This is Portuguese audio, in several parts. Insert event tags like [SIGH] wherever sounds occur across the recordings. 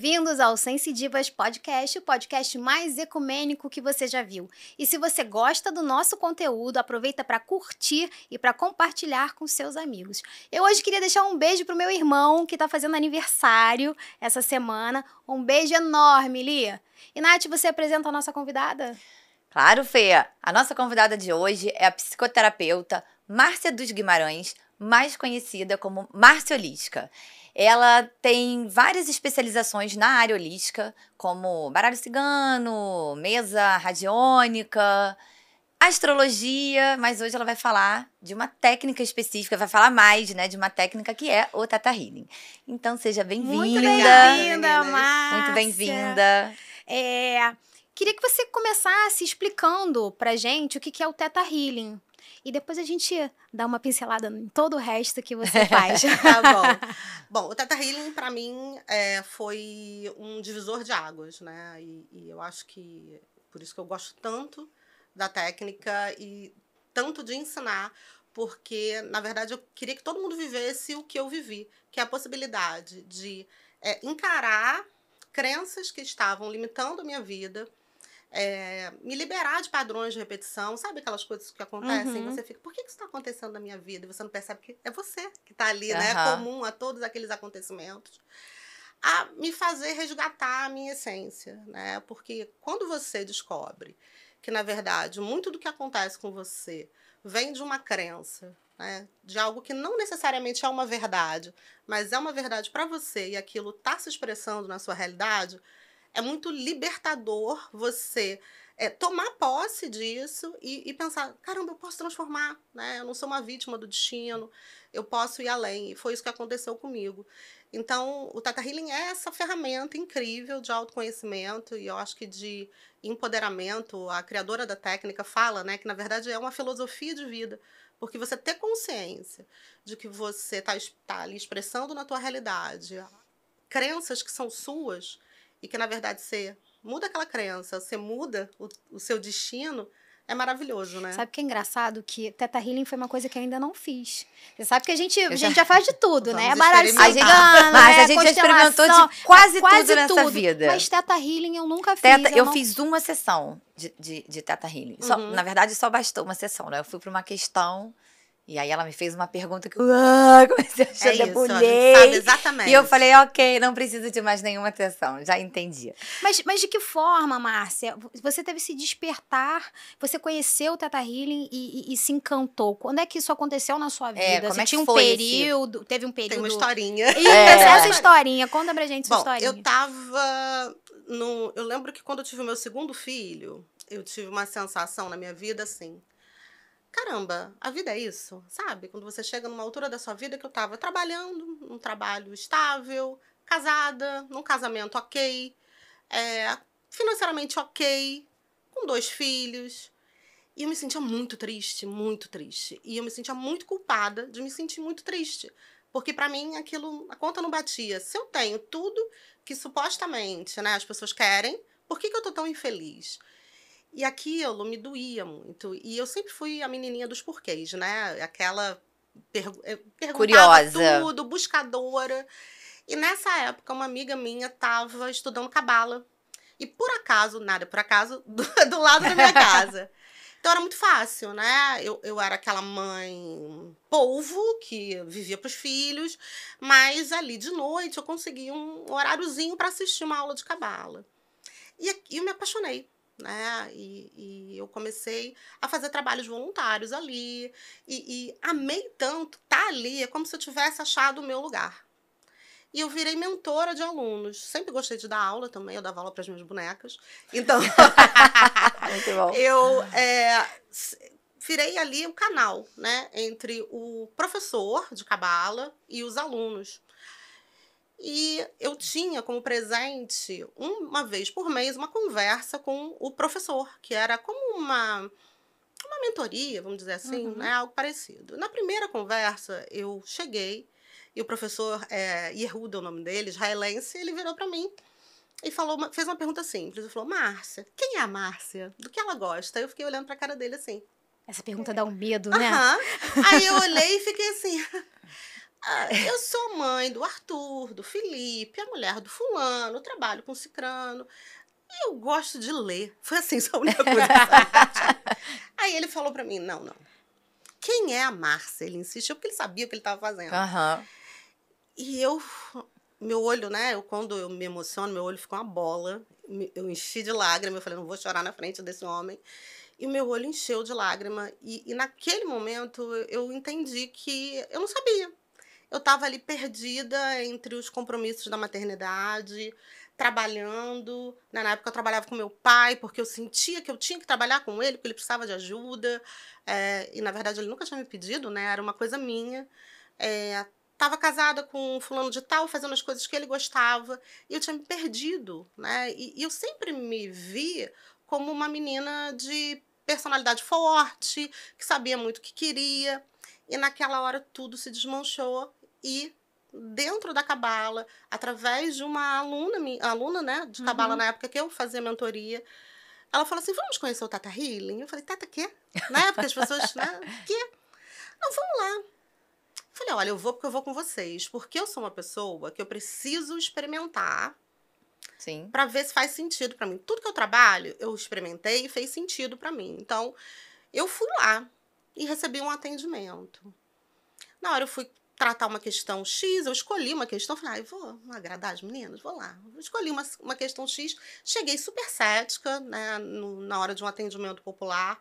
Bem-vindos ao Sense Divas Podcast, o podcast mais ecumênico que você já viu. E se você gosta do nosso conteúdo, aproveita para curtir e para compartilhar com seus amigos. Eu hoje queria deixar um beijo pro meu irmão que está fazendo aniversário essa semana. Um beijo enorme, Lia. E Nath, você apresenta a nossa convidada? Claro, Fê. A nossa convidada de hoje é a psicoterapeuta Márcia dos Guimarães, mais conhecida como Márcia Holística. Ela tem várias especializações na área holística, como baralho cigano, mesa radiônica, astrologia, mas hoje ela vai falar de uma técnica específica, vai falar mais, né, de uma técnica que é o Tata Healing. Então seja bem-vinda. Muito bem-vinda, Márcia. Muito bem-vinda. É, queria que você começasse explicando pra gente o que é o Teta Healing. E depois a gente dá uma pincelada em todo o resto que você [LAUGHS] faz. tá bom. [LAUGHS] Bom, o Teta Healing, para mim, é, foi um divisor de águas, né? E, e eu acho que por isso que eu gosto tanto da técnica e tanto de ensinar, porque, na verdade, eu queria que todo mundo vivesse o que eu vivi, que é a possibilidade de é, encarar crenças que estavam limitando a minha vida, é, me liberar de padrões de repetição, sabe aquelas coisas que acontecem? Uhum. Você fica, por que isso está acontecendo na minha vida? E você não percebe que é você que está ali, Uhum. né? Comum a todos aqueles acontecimentos. A me fazer resgatar a minha essência, né? Porque quando você descobre que, na verdade, muito do que acontece com você vem de uma crença, né? De algo que não necessariamente é uma verdade, mas é uma verdade para você e aquilo está se expressando na sua realidade, é muito libertador você é, tomar posse disso e, e, pensar, caramba, eu posso transformar, né? Eu não sou uma vítima do destino, eu posso ir além. E foi isso que aconteceu comigo. Então, o Tata Healing é essa ferramenta incrível de autoconhecimento e eu acho que de empoderamento. A criadora da técnica fala, né, que na verdade é uma filosofia de vida, porque você ter consciência de que você está tá ali expressando na tua realidade crenças que são suas e que na verdade você muda aquela crença, você muda o, o seu destino, é maravilhoso, né? Sabe o que é engraçado? Que Teta Healing foi uma coisa que eu ainda não fiz. Você sabe que a gente, a já- gente já faz de tudo, [LAUGHS] né? Vamos Baralho cigano, Mas é, a gente já experimentou de quase, é, quase tudo nessa tudo. vida. Mas Teta Healing eu nunca fiz. Teta, eu não- fiz uma sessão de, de, de Teta Healing. Só- Uhum. na verdade, só bastou uma sessão, né? Eu fui para uma questão e aí ela me fez uma pergunta que eu ah, [LAUGHS] comecei a É chorar, isso, a gente sabe debulhei. exatamente. E eu falei, ok, não preciso de mais nenhuma sessão, já entendi. Mas, mas de que forma, Márcia? Você teve esse despertar, você conheceu o Teta Healing e, e- e se encantou. Quando é que isso aconteceu na sua vida? É, como você é que tinha um foi esse- período, teve um período... Tem uma historinha. Isso, É. essa historinha. Conta pra gente essa Bom, historinha. eu tava no. Eu lembro que quando eu tive o meu segundo filho, eu tive uma sensação na minha vida assim. Caramba, a vida é isso, sabe? Quando você chega numa altura da sua vida que eu tava trabalhando, num trabalho estável, casada, num casamento ok, é, financeiramente ok, com dois filhos. E eu me sentia muito triste, muito triste. E eu me sentia muito culpada de me sentir muito triste. Porque pra mim aquilo, a conta não batia. Se eu tenho tudo que supostamente né, as pessoas querem, por que, que eu tô tão infeliz? E aquilo me doía muito. E eu sempre fui a menininha dos porquês, né? Aquela pergu eh, Curiosa. tudo, buscadora. E nessa época, uma amiga minha estava estudando cabala. E por acaso, nada por acaso, [LAUGHS] do, do lado da minha casa. Então era muito fácil, né? Eu, eu era aquela mãe polvo que vivia para os filhos, mas ali de noite eu conseguia um horáriozinho para assistir uma aula de cabala. E, aqui eu me apaixonei, né? E, e eu comecei a fazer trabalhos voluntários ali. E, e amei tanto estar ali, é como se eu tivesse achado o meu lugar. E eu virei mentora de alunos. Sempre gostei de dar aula também, eu dava aula para as minhas bonecas. Então, [LAUGHS] Muito bom. [LAUGHS] eu é, virei ali o canal, né, entre o professor de cabala e os alunos. E eu tinha como presente, uma vez por mês, uma conversa com o professor, que era como uma, uma mentoria, vamos dizer assim, Uhum. né, algo parecido. Na primeira conversa, eu cheguei e o professor é, Yehuda, é o nome dele, israelense, ele virou para mim e falou, fez uma pergunta simples. Ele falou, Márcia, quem é a Márcia? Do que ela gosta? Eu fiquei olhando pra cara dele assim. Essa pergunta dá um medo, né? Aham. Aí eu olhei e fiquei assim. Ah, eu sou mãe do Arthur, do Felipe, a mulher do fulano, trabalho com cicrano. E eu gosto de ler. Foi assim, só a única coisa. [LAUGHS] Aí ele falou para mim: não, não. Quem é a Márcia? Ele insistiu porque ele sabia o que ele estava fazendo. Aham. E eu, meu olho, né? Eu, quando eu me emociono, meu olho fica uma bola. Eu enchi de lágrima. Eu falei, não vou chorar na frente desse homem. E o meu olho encheu de lágrima. E, e naquele momento eu entendi que eu não sabia. Eu estava ali perdida entre os compromissos da maternidade, trabalhando. né, Na época eu trabalhava com meu pai, porque eu sentia que eu tinha que trabalhar com ele, porque ele precisava de ajuda. É, e na verdade ele nunca tinha me pedido, né? Era uma coisa minha. É, estava casada com um fulano de tal, fazendo as coisas que ele gostava, e eu tinha me perdido, né? E, e eu sempre me vi como uma menina de personalidade forte, que sabia muito o que queria, e naquela hora tudo se desmanchou e dentro da cabala, através de uma aluna, aluna, né, de cabala Uhum. na época que eu fazia mentoria, ela falou assim: "Vamos conhecer o Tata Healing?" Eu falei: "Tata quê?" Né? Porque as pessoas, né? "Quê?" Não, vamos lá. Falei, olha, eu vou porque eu vou com vocês. Porque eu sou uma pessoa que eu preciso experimentar Sim. para ver se faz sentido para mim. Tudo que eu trabalho, eu experimentei e fez sentido para mim. Então, eu fui lá e recebi um atendimento. Na hora eu fui tratar uma questão X, eu escolhi uma questão, falei, ai, vou agradar as meninas, vou lá. Eu escolhi uma, uma questão X, cheguei super cética, né, no- na hora de um atendimento popular.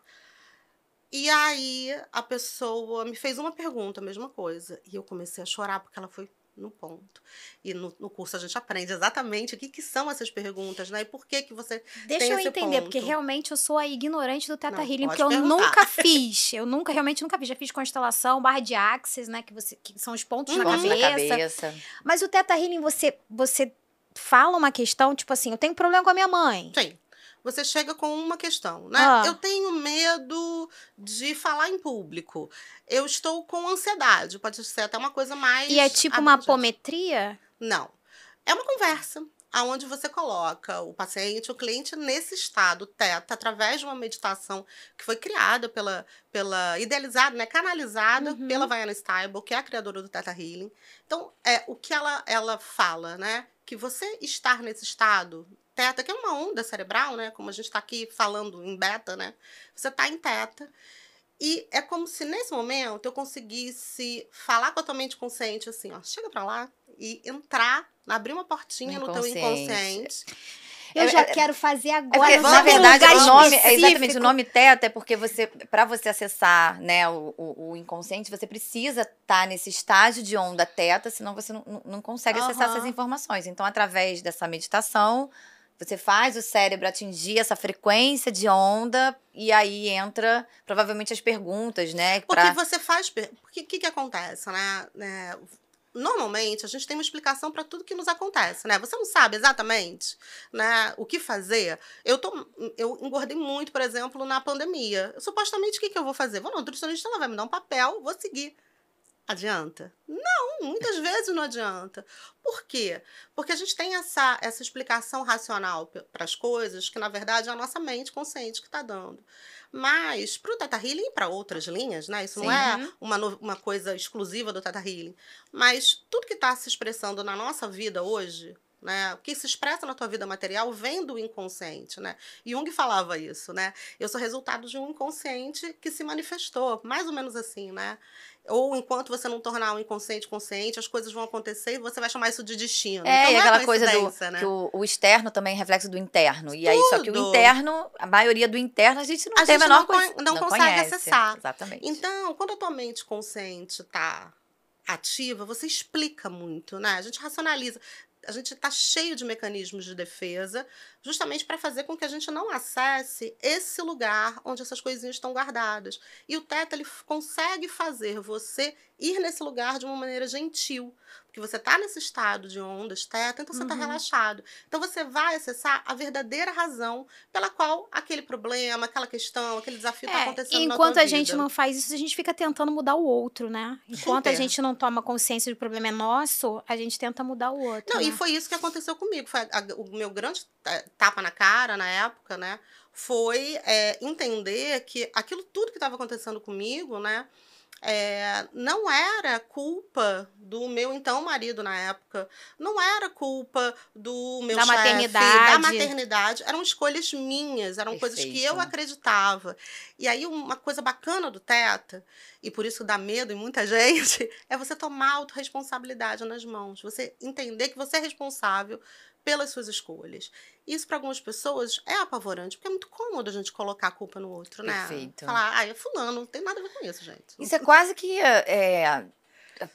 E aí a pessoa me fez uma pergunta, a mesma coisa. E eu comecei a chorar porque ela foi no ponto. E no, no curso a gente aprende exatamente o que, que são essas perguntas, né? E por que que você... Deixa Tem eu esse entender, porque ponto. realmente eu sou a ignorante do Teta Não, Healing, porque eu perguntar. nunca [LAUGHS] fiz. Eu nunca, realmente nunca fiz. Já fiz constelação, barra de axis, né? Que, você, que são os pontos na Uhum. Na cabeça. cabeça. Mas o Teta Healing, você, você fala uma questão, tipo assim, eu tenho problema com a minha mãe. Sim. Você chega com uma questão, né? Ah. Eu tenho medo de falar em público. Eu estou com ansiedade. Pode ser até uma coisa mais. E é tipo uma abrangente. apometria? Não. É uma conversa aonde você coloca o paciente, o cliente nesse estado teta através de uma meditação que foi criada pela pela idealizada, né, canalizada Uhum. pela Vaiana Stable, que é a criadora do Teta Healing. Então, é o que ela ela fala, né, que você estar nesse estado teta, que é uma onda cerebral, né, como a gente está aqui falando em beta, né? Você está em teta e é como se nesse momento eu conseguisse falar com a tua mente consciente assim, ó, chega pra lá e entrar, abrir uma portinha No teu inconsciente. Eu É- já é- quero fazer É agora. porque, vamos na verdade, lugar o nome, é exatamente o nome teta é porque você, para você acessar, né, o, o, o inconsciente, você precisa estar nesse estágio de onda teta, senão você não, não- consegue acessar Aham. essas informações. Então, através dessa meditação, você faz o cérebro atingir essa frequência de onda e aí entra provavelmente as perguntas, né? Porque Pra... você faz. Porque o que, que acontece, né? É, Normalmente, a gente tem uma explicação para tudo que nos acontece, né? Você não sabe exatamente né, o que fazer. Eu, tô, eu engordei muito, por exemplo, na pandemia. Supostamente, o que, que eu vou fazer? Vou no nutricionista, ela vai me dar um papel, vou seguir. Adianta? Não, muitas [LAUGHS] vezes não adianta. Por quê? Porque a gente tem essa, essa explicação racional para as coisas que, na verdade, é a nossa mente consciente que está dando. Mas, para o Teta Healing e para outras linhas, né? Isso não é Sim. uma, uma coisa exclusiva do Teta Healing. Mas tudo que está se expressando na nossa vida hoje, né? O que se expressa na tua vida material vem do inconsciente, né? Jung falava isso, né? Eu sou resultado de um inconsciente que se manifestou, mais ou menos assim, né? Ou enquanto você não tornar o inconsciente consciente, as coisas vão acontecer e você vai chamar isso de destino. É, então, e não aquela coisa do né? que o, o externo também é reflexo do interno. E aí, só que o interno, a maioria do interno, a gente não A tem a gente menor não con- coisa. não consegue conhece. acessar. Exatamente. Então, quando a tua mente consciente está ativa, você explica muito, né? A gente racionaliza. A gente está cheio de mecanismos de defesa, justamente para fazer com que a gente não acesse esse lugar onde essas coisinhas estão guardadas. E o Teta ele consegue fazer você ir nesse lugar de uma maneira gentil, porque você está nesse estado de ondas Teta, então você está Uhum. relaxado. Então você vai acessar a verdadeira razão pela qual aquele problema, aquela questão, aquele desafio está É, acontecendo enquanto a gente vida. não faz isso, a gente fica tentando mudar o outro, né? Enquanto a gente não toma consciência de que o problema é nosso, a gente tenta mudar o outro. Não, né? e foi isso que aconteceu comigo. Foi a- a- o meu grande ta- tapa na cara na época, né? Foi é, entender que aquilo tudo que estava acontecendo comigo, né? É, não era culpa do meu então marido na época, não era culpa do meu Da chefe, maternidade. da maternidade, eram escolhas minhas, eram coisas que eu Perfeito. acreditava. E aí uma coisa bacana do Teta, e por isso dá medo em muita [LAUGHS] gente, é você tomar a autorresponsabilidade nas mãos, você entender que você é responsável pelas suas escolhas. Isso para algumas pessoas é apavorante, porque é muito cômodo a gente colocar a culpa no outro, né? Perfeito. Falar, ah, é fulano, não tem nada a ver com isso, gente. Isso é quase que é,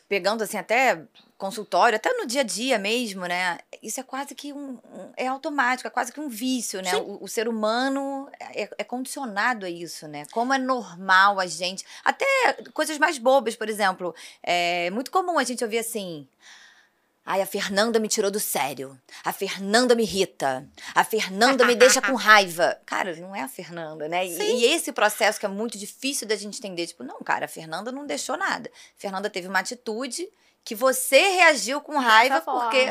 pegando assim até consultório, até no dia a dia mesmo, né? Isso é quase que um, um- é automático, é quase que um vício, né? O, o ser humano é, é condicionado a isso, né? Como é normal a gente, até coisas mais bobas, por exemplo, é muito comum a gente ouvir assim. Ai, a Fernanda me tirou do sério. A Fernanda me irrita. A Fernanda me deixa com raiva. [LAUGHS] Cara, não é a Fernanda, né? E, e esse processo que é muito difícil da gente entender. Tipo, não, cara, a Fernanda não deixou nada. A Fernanda teve uma atitude que você reagiu com raiva porque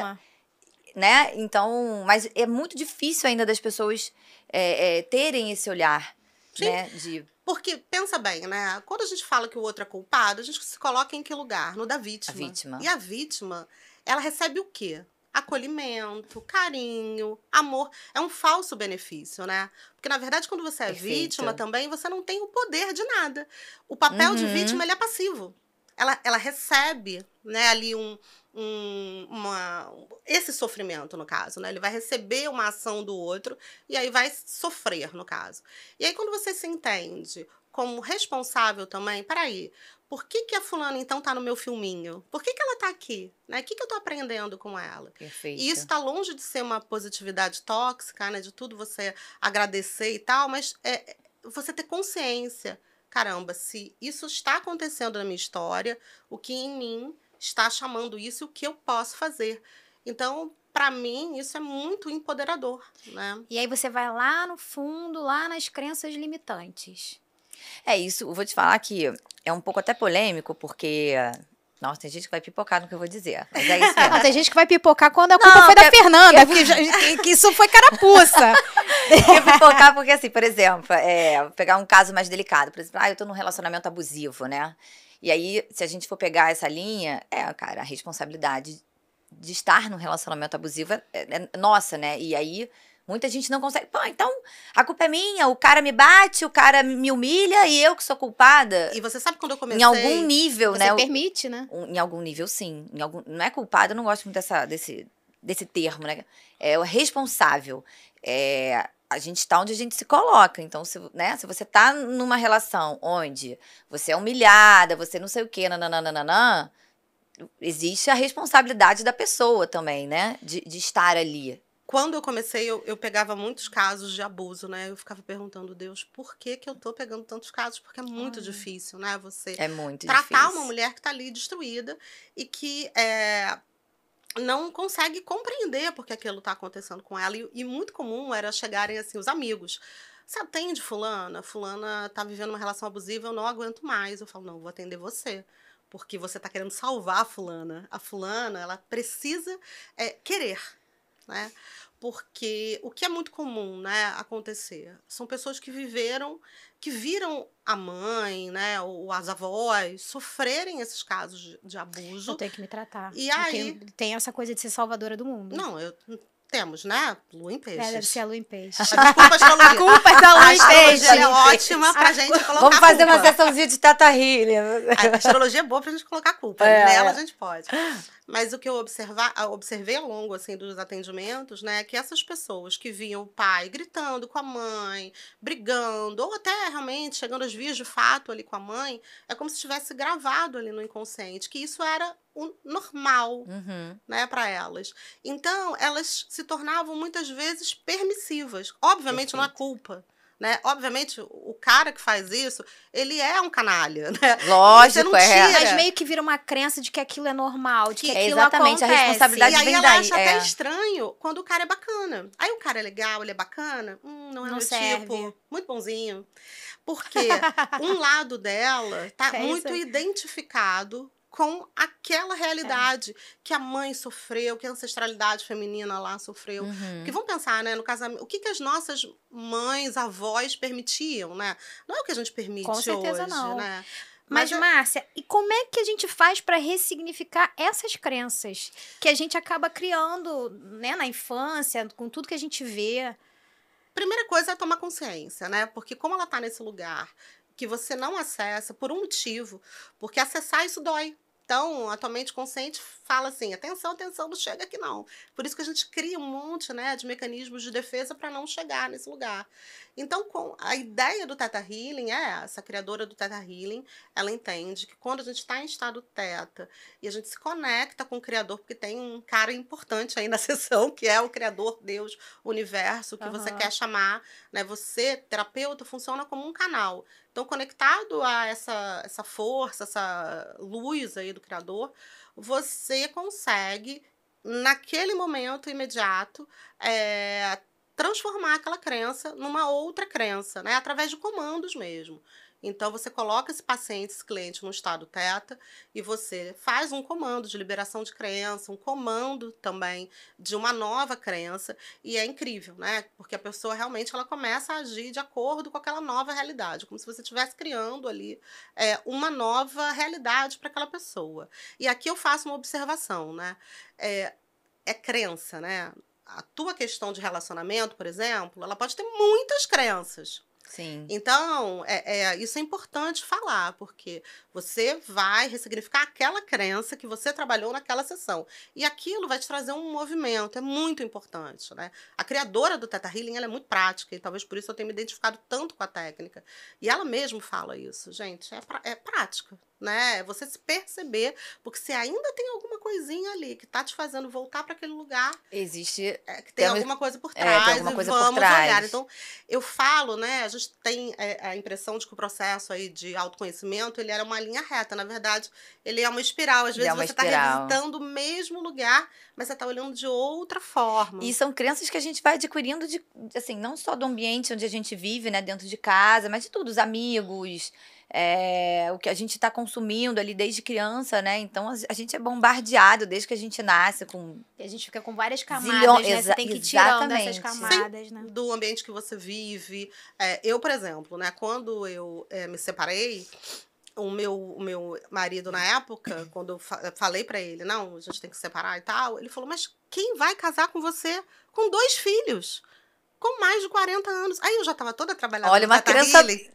né? Então, mas é muito difícil ainda das pessoas é, é, terem esse olhar, Sim. né? De Porque, pensa bem, né? Quando a gente fala que o outro é culpado, a gente se coloca em que lugar? No da vítima. A vítima. E a vítima, ela recebe o quê? Acolhimento, carinho, amor. É um falso benefício, né? Porque, na verdade, quando você é Perfeito. vítima também, você não tem o poder de nada. O papel de Uhum. vítima, ele é passivo. Ela, ela recebe, né, ali um, um- uma, esse sofrimento, no caso, né? Ele vai receber uma ação do outro e aí vai sofrer, no caso. E aí, quando você se entende como responsável também, peraí, por que, que a fulana então tá no meu filminho? Por que, que ela tá aqui? Né? O que, que eu tô aprendendo com ela? perfeito. E isso tá longe de ser uma positividade tóxica, né? De tudo você agradecer e tal, mas é é você ter consciência. Caramba, se isso está acontecendo na minha história, o que em mim está chamando isso e o que eu posso fazer. Então, para mim, isso é muito empoderador, né? E aí você vai lá no fundo, lá nas crenças limitantes. É isso, eu vou te falar que é um pouco até polêmico, porque. Nossa, tem gente que vai pipocar no que eu vou dizer. Mas é isso [LAUGHS] Não, mesmo. tem gente que vai pipocar quando a culpa Não, foi da que- Fernanda, que, já- que- [LAUGHS] que isso foi carapuça. [LAUGHS] Eu pipocar porque, assim, por exemplo, é, pegar um caso mais delicado. Por exemplo, ah, eu tô num relacionamento abusivo, né? E aí, se a gente for pegar essa linha, é, cara, a responsabilidade de estar num relacionamento abusivo é, é nossa, né? E aí, muita gente não consegue. Pô, então, a culpa é minha, o cara me bate, o cara me humilha e eu que sou culpada. E você sabe quando eu comecei... Em algum nível, Você né? o- permite, né? em algum nível, sim. Em algum, não é culpado, eu não gosto muito dessa, desse, desse termo, né? É o responsável. É, a gente está onde a gente se coloca. Então, se, né, se você tá numa relação onde você é humilhada, você não sei o quê, nananana, existe a responsabilidade da pessoa também, né? De, de estar ali. Quando eu comecei, eu, eu pegava muitos casos de abuso, né? Eu ficava perguntando, Deus, por que que eu tô pegando tantos casos? Porque é muito Olha. difícil, né? Você É muito tratar difícil. uma mulher que está ali destruída e que é, não consegue compreender porque aquilo está acontecendo com ela. E, e muito comum era chegarem assim os amigos. Você atende fulana? Fulana tá vivendo uma relação abusiva, eu não aguento mais. Eu falo, não, vou atender você. Porque você tá querendo salvar a fulana. A fulana, ela precisa é, querer, né? Porque o que é muito comum, né, acontecer, são pessoas que viveram, que viram a mãe, né, ou as avós sofrerem esses casos de, de Eu abuso. tenho que me tratar. E Eu aí- tenho- tem essa coisa de ser salvadora do mundo. Não, eu, temos, né, lua em É, peixes. deve ser a lua em peixe. Mas Desculpa, astrologia. [LAUGHS] A culpa é da A lua em astrologia peixe. ela é ótima pra gente colocar Vamos fazer uma culpa. sessãozinha de Tata Healing. A astrologia é boa pra gente colocar culpa. É, Nela é. a gente pode. Mas o que eu observar, observei ao longo assim, dos atendimentos, né, é que essas pessoas que viam o pai gritando com a mãe, brigando, ou até realmente chegando às vias de fato ali com a mãe, é como se tivesse gravado ali no inconsciente, que isso era o normal Uhum. né, para elas. Então, elas se tornavam muitas vezes permissivas. Obviamente não é culpa, né? Obviamente o cara que faz isso, ele é um canalha, [LAUGHS] né? Lógico, não é. tira. Mas meio que vira uma crença de que aquilo é normal, de que, Que- aquilo exatamente, a acontece. responsabilidade E aí vem ela daí, acha até é. estranho quando o cara é bacana. Aí o cara é legal, ele é bacana, hum, não é Não meu serve. tipo, muito bonzinho. Porque [LAUGHS] um lado dela tá É muito identificado com aquela realidade que a mãe sofreu, que a ancestralidade feminina lá sofreu. Uhum. Porque vamos pensar, né, no casamento, o que, que as nossas mães, avós permitiam, né? Não é o que a gente permite Com certeza hoje, não. né? Mas, Mas é- Márcia, e como é que a gente faz para ressignificar essas crenças que a gente acaba criando, né, na infância, com tudo que a gente vê? Primeira coisa é tomar consciência, né? Porque como ela tá nesse lugar que você não acessa por um motivo, porque acessar isso dói. Então, a tua mente consciente fala assim: atenção, atenção, não chega aqui não. Por isso que a gente cria um monte né, de mecanismos de defesa para não chegar nesse lugar. Então, com a ideia do Teta Healing é essa, a criadora do Teta Healing, ela entende que quando a gente está em estado teta e a gente se conecta com o Criador, porque tem um cara importante aí na [LAUGHS] sessão, que é o Criador, Deus, universo, que você Aham. quer chamar, né? Você, terapeuta, funciona como um canal. Então, conectado a essa, essa força, essa luz aí do Criador, você consegue, naquele momento imediato, é, transformar aquela crença numa outra crença, né? Através de comandos mesmo. Então, você coloca esse paciente, esse cliente, no estado teta e você faz um comando de liberação de crença, um comando também de uma nova crença. E é incrível, né? Porque a pessoa realmente ela começa a agir de acordo com aquela nova realidade, como se você estivesse criando ali é, uma nova realidade para aquela pessoa. E aqui eu faço uma observação, né? É, é crença, né? A tua questão de relacionamento, por exemplo, ela pode ter muitas crenças. Sim. Então, é, é, isso é importante falar, porque você vai ressignificar aquela crença que você trabalhou naquela sessão. E aquilo vai te trazer um movimento, é muito importante, né? A criadora do Teta Healing, ela é muito prática, e talvez por isso eu tenha me identificado tanto com a técnica. E ela mesma fala isso, gente, é, pra- é prática, né? É você se perceber, porque se ainda tem alguma coisinha ali que tá te fazendo voltar para aquele lugar, Existe. é, que tem Temos- alguma coisa por é, tem trás alguma coisa por vamos trás. olhar. Então, eu falo, né? A gente tem é, a impressão de que o processo aí de autoconhecimento ele era uma linha reta. Na verdade, ele é uma espiral. Às é vezes uma você está revisitando o mesmo lugar, mas você está olhando de outra forma. E são crenças que a gente vai adquirindo de, assim, não só do ambiente onde a gente vive, né, dentro de casa, mas de tudo, os amigos, é, o que a gente está consumindo ali desde criança, né? Então a, a gente é bombardeado desde que a gente nasce com E a gente fica com várias camadas, Zilhão- né? Você tem que ir tirando essas camadas, né? do ambiente que você vive. É, eu, por exemplo, né, quando eu é, me separei, o meu, o meu marido na época, quando eu fa- falei pra ele, não, a gente tem que se separar e tal, ele falou, mas quem vai casar com você com dois filhos? Com mais de 40 anos. Aí eu já tava toda trabalhada Olha, uma criança Healing.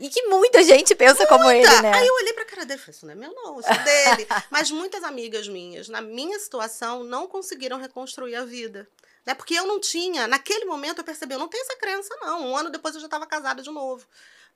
E que muita gente pensa como ele, né? Aí eu olhei pra cara dele e falei, isso não é meu não, isso é dele. [LAUGHS] Mas muitas amigas minhas, na minha situação, não conseguiram reconstruir a vida. Né? Porque eu não tinha, naquele momento eu percebi, eu não tenho essa crença não. Um ano depois eu já estava casada de novo.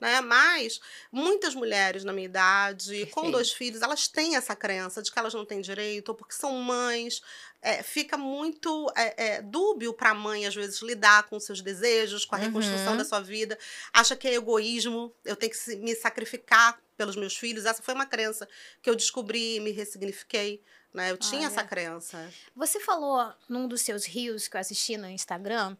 Né? Mas muitas mulheres na minha idade, com dois filhos, elas têm essa crença de que elas não têm direito, ou porque são mães. É, fica muito é, é, dúbio para a mãe, às vezes, lidar com seus desejos, com a reconstrução Uhum. da sua vida. Acha que é egoísmo, eu tenho que me sacrificar pelos meus filhos. Essa foi uma crença que eu descobri e me ressignifiquei. Né? Eu tinha Olha. essa crença. Você falou num dos seus rios que eu assisti no Instagram,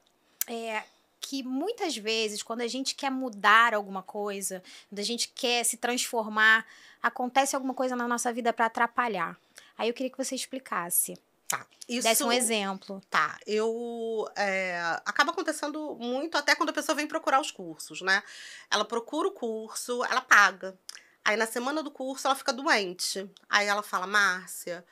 é, que muitas vezes, quando a gente quer mudar alguma coisa, quando a gente quer se transformar, acontece alguma coisa na nossa vida para atrapalhar. Aí eu queria que você explicasse. Tá. Isso, Desse um exemplo. Tá, eu. é, acaba acontecendo muito até quando a pessoa vem procurar os cursos, né? Ela procura o curso, ela paga. Aí na semana do curso ela fica doente. Aí ela fala, Márcia,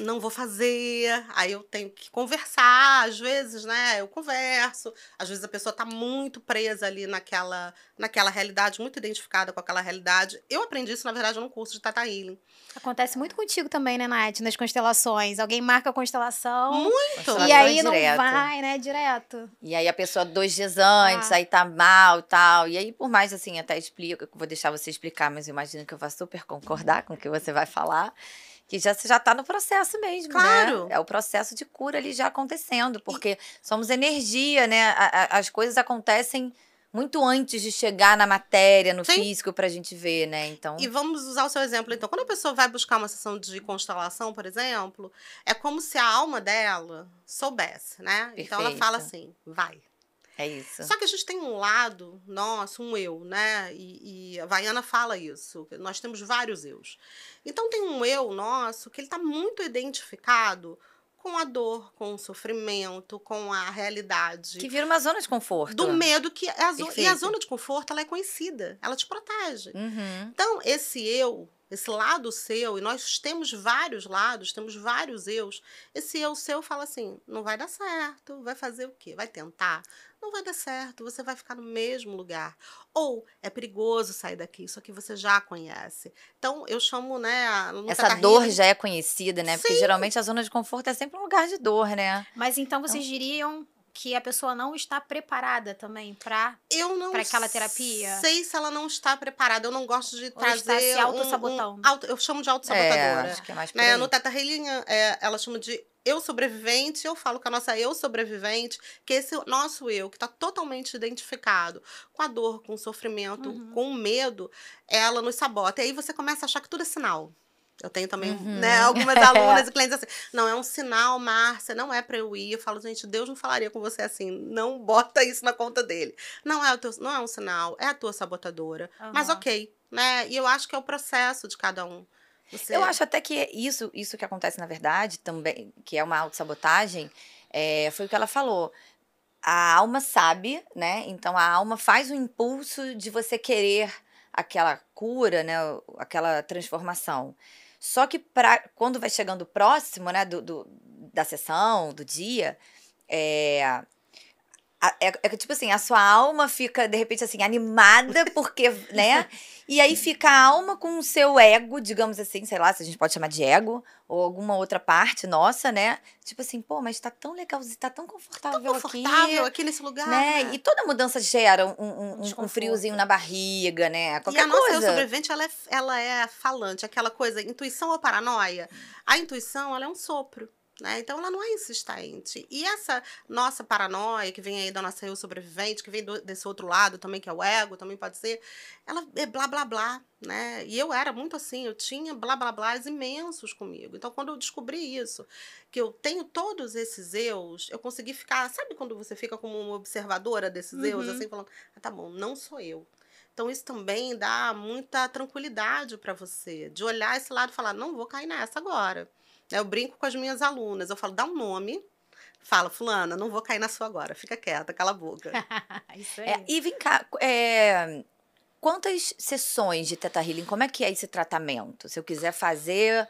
não vou fazer. Aí eu tenho que conversar, às vezes, né? Eu converso. Às vezes a pessoa tá muito presa ali naquela, naquela realidade, muito identificada com aquela realidade. Eu aprendi isso, na verdade, num curso de Tata Healing. Acontece muito contigo também, né, Nath? Nas constelações. Alguém marca a constelação Muito! e aí não direto. vai, né? Direto. E aí a pessoa dois dias antes, Ah. aí tá mal e tal. E aí, por mais assim, até explico, eu vou deixar você explicar, mas eu imagino que eu vou super concordar com o que você vai falar. Que já, já tá no processo mesmo, Claro. né? É o processo de cura ali já acontecendo, porque somos energia, né? A- a- as coisas acontecem muito antes de chegar na matéria, no Sim. físico, pra gente ver, né? Então, E vamos usar o seu exemplo, então. Quando a pessoa vai buscar uma sessão de constelação, por exemplo, é como se a alma dela soubesse, né? Então ela fala Perfeito. assim, vai. É isso. Só que a gente tem um lado nosso, um eu, né? E, e a Vaiana fala isso. Nós temos vários eus. Então tem um eu nosso que ele está muito identificado com a dor, com o sofrimento, com a realidade. Que vira uma zona de conforto. Do medo que. A zo- e a zona de conforto ela é conhecida, ela te protege. Uhum. Então, esse eu, esse lado seu, e nós temos vários lados, temos vários eus. Esse eu seu fala assim: não vai dar certo, vai fazer o quê? Vai tentar? Não vai dar certo, você vai ficar no mesmo lugar. Ou é perigoso sair daqui, isso aqui você já conhece. Então, eu chamo, né? Essa dor já é conhecida, né? Porque Sim. geralmente a zona de conforto é sempre um lugar de dor, né? Mas então vocês diriam que a pessoa não está preparada também para Eu não Pra aquela terapia? sei se ela não está preparada. Eu não gosto de Ou trazer. está se um- autossabotando? um auto- eu chamo de É, autossabotadora. acho que é mais por né? No Teta Healing, é, ela chama de eu sobrevivente. Eu falo que a nossa eu sobrevivente, que esse nosso eu, que está totalmente identificado com a dor, com o sofrimento, Uhum. com o medo, ela nos sabota. E aí você começa a achar que tudo é sinal. Eu tenho também, Uhum. né, algumas alunas [LAUGHS] e clientes assim, não, é um sinal, Márcia, não é pra eu ir. Eu falo, gente, Deus não falaria com você assim, não bota isso na conta dele. Não é, o teu, não é um sinal, é a tua sabotadora. Mas Aham. ok, né? E eu acho que é o processo de cada um. Você- Eu acho até que isso, isso que acontece, na verdade, também, que é uma autossabotagem, é, foi o que ela falou. A alma sabe, né? Então a alma faz o impulso de você querer aquela cura, né? Aquela transformação. Só que pra, quando vai chegando próximo, né, do, do- da sessão, do dia, é, é, é que, tipo assim, a sua alma fica, de repente, assim, animada, [LAUGHS] porque, né? E aí fica a alma com o seu ego, digamos assim, sei lá, se a gente pode chamar de ego, ou alguma outra parte nossa, né? Tipo assim, pô, mas tá tão legalzinho, tá tão confortável, tão confortável aqui. aqui nesse lugar. Né? E toda mudança gera um, um- um- um friozinho na barriga, né? E Qualquer a nossa eu coisa. sobrevivente, ela é, ela é falante, aquela coisa, intuição ou paranoia. A intuição, ela é um sopro. Né? Então, ela não é insistente. E essa nossa paranoia, que vem aí da nossa eu sobrevivente, que vem do- desse outro lado também, que é o ego, também pode ser, ela é blá, blá, blá, né? E eu era muito assim, eu tinha blá, blá, blás imensos comigo. Então, quando eu descobri isso, que eu tenho todos esses eus, eu consegui ficar... Sabe quando você fica como uma observadora desses eus, Uhum. assim, falando, ah, tá bom, não sou eu. Então, isso também dá muita tranquilidade para você, de olhar esse lado e falar: não vou cair nessa agora. Eu brinco com as minhas alunas, eu falo: dá um nome, fala, Fulana, não vou cair na sua agora, fica quieta, cala a boca. [LAUGHS] Isso aí. É, e vem cá, é, quantas sessões de Teta Healing, como é que é esse tratamento? Se eu quiser fazer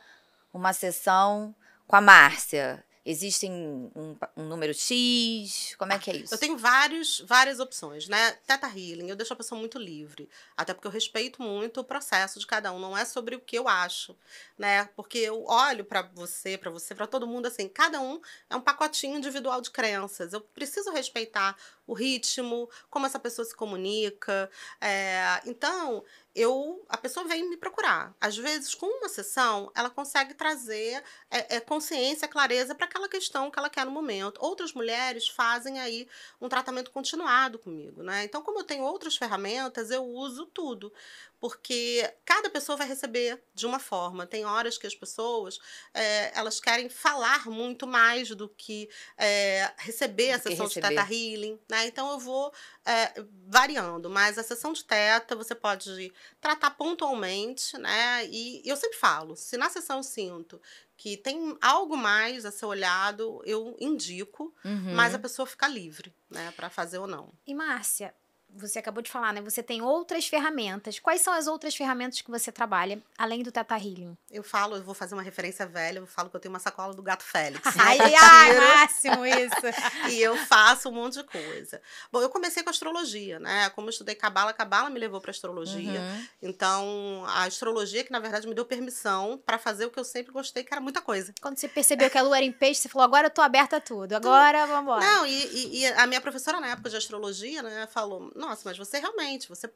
uma sessão com a Márcia, existem um, um número X? Como é que é isso? Eu tenho vários, várias opções, né? Teta Healing, eu deixo a pessoa muito livre. Até porque eu respeito muito o processo de cada um. Não é sobre o que eu acho, né? Porque eu olho pra você, pra você, pra todo mundo assim. Cada um é um pacotinho individual de crenças. Eu preciso respeitar o ritmo, como essa pessoa se comunica. É, então, eu a pessoa vem me procurar. Às vezes, com uma sessão, ela consegue trazer é, é, consciência, clareza para aquela questão que ela quer no momento. Outras mulheres fazem aí um tratamento continuado comigo, né? Então, como eu tenho outras ferramentas, eu uso tudo. Porque cada pessoa vai receber de uma forma. Tem horas que as pessoas é, elas querem falar muito mais do que é, receber a Do sessão de receber. Teta Healing, né? Então eu vou é, variando. Mas a sessão de Teta você pode tratar pontualmente, né? E eu sempre falo, se na sessão eu sinto que tem algo mais a ser olhado, eu indico, Uhum. mas a pessoa fica livre, né, para fazer ou não. E Márcia, você acabou de falar, né? Você tem outras ferramentas. Quais são as outras ferramentas que você trabalha, além do Teta Healing? Eu falo, eu vou fazer uma referência velha, eu falo que eu tenho uma sacola do gato Félix. [LAUGHS] Ai, né? ai, Tiro máximo isso. [LAUGHS] e eu faço um monte de coisa. Bom, eu comecei com astrologia, né? Como eu estudei cabala, cabala me levou para astrologia. Uhum. Então, a astrologia que na verdade me deu permissão para fazer o que eu sempre gostei, que era muita coisa. Quando você percebeu que a lua era em peixe, você falou, agora eu tô aberta a tudo. Agora, vambora. Não, e, e- e a minha professora na época de astrologia, né, falou: Nossa, mas você realmente, você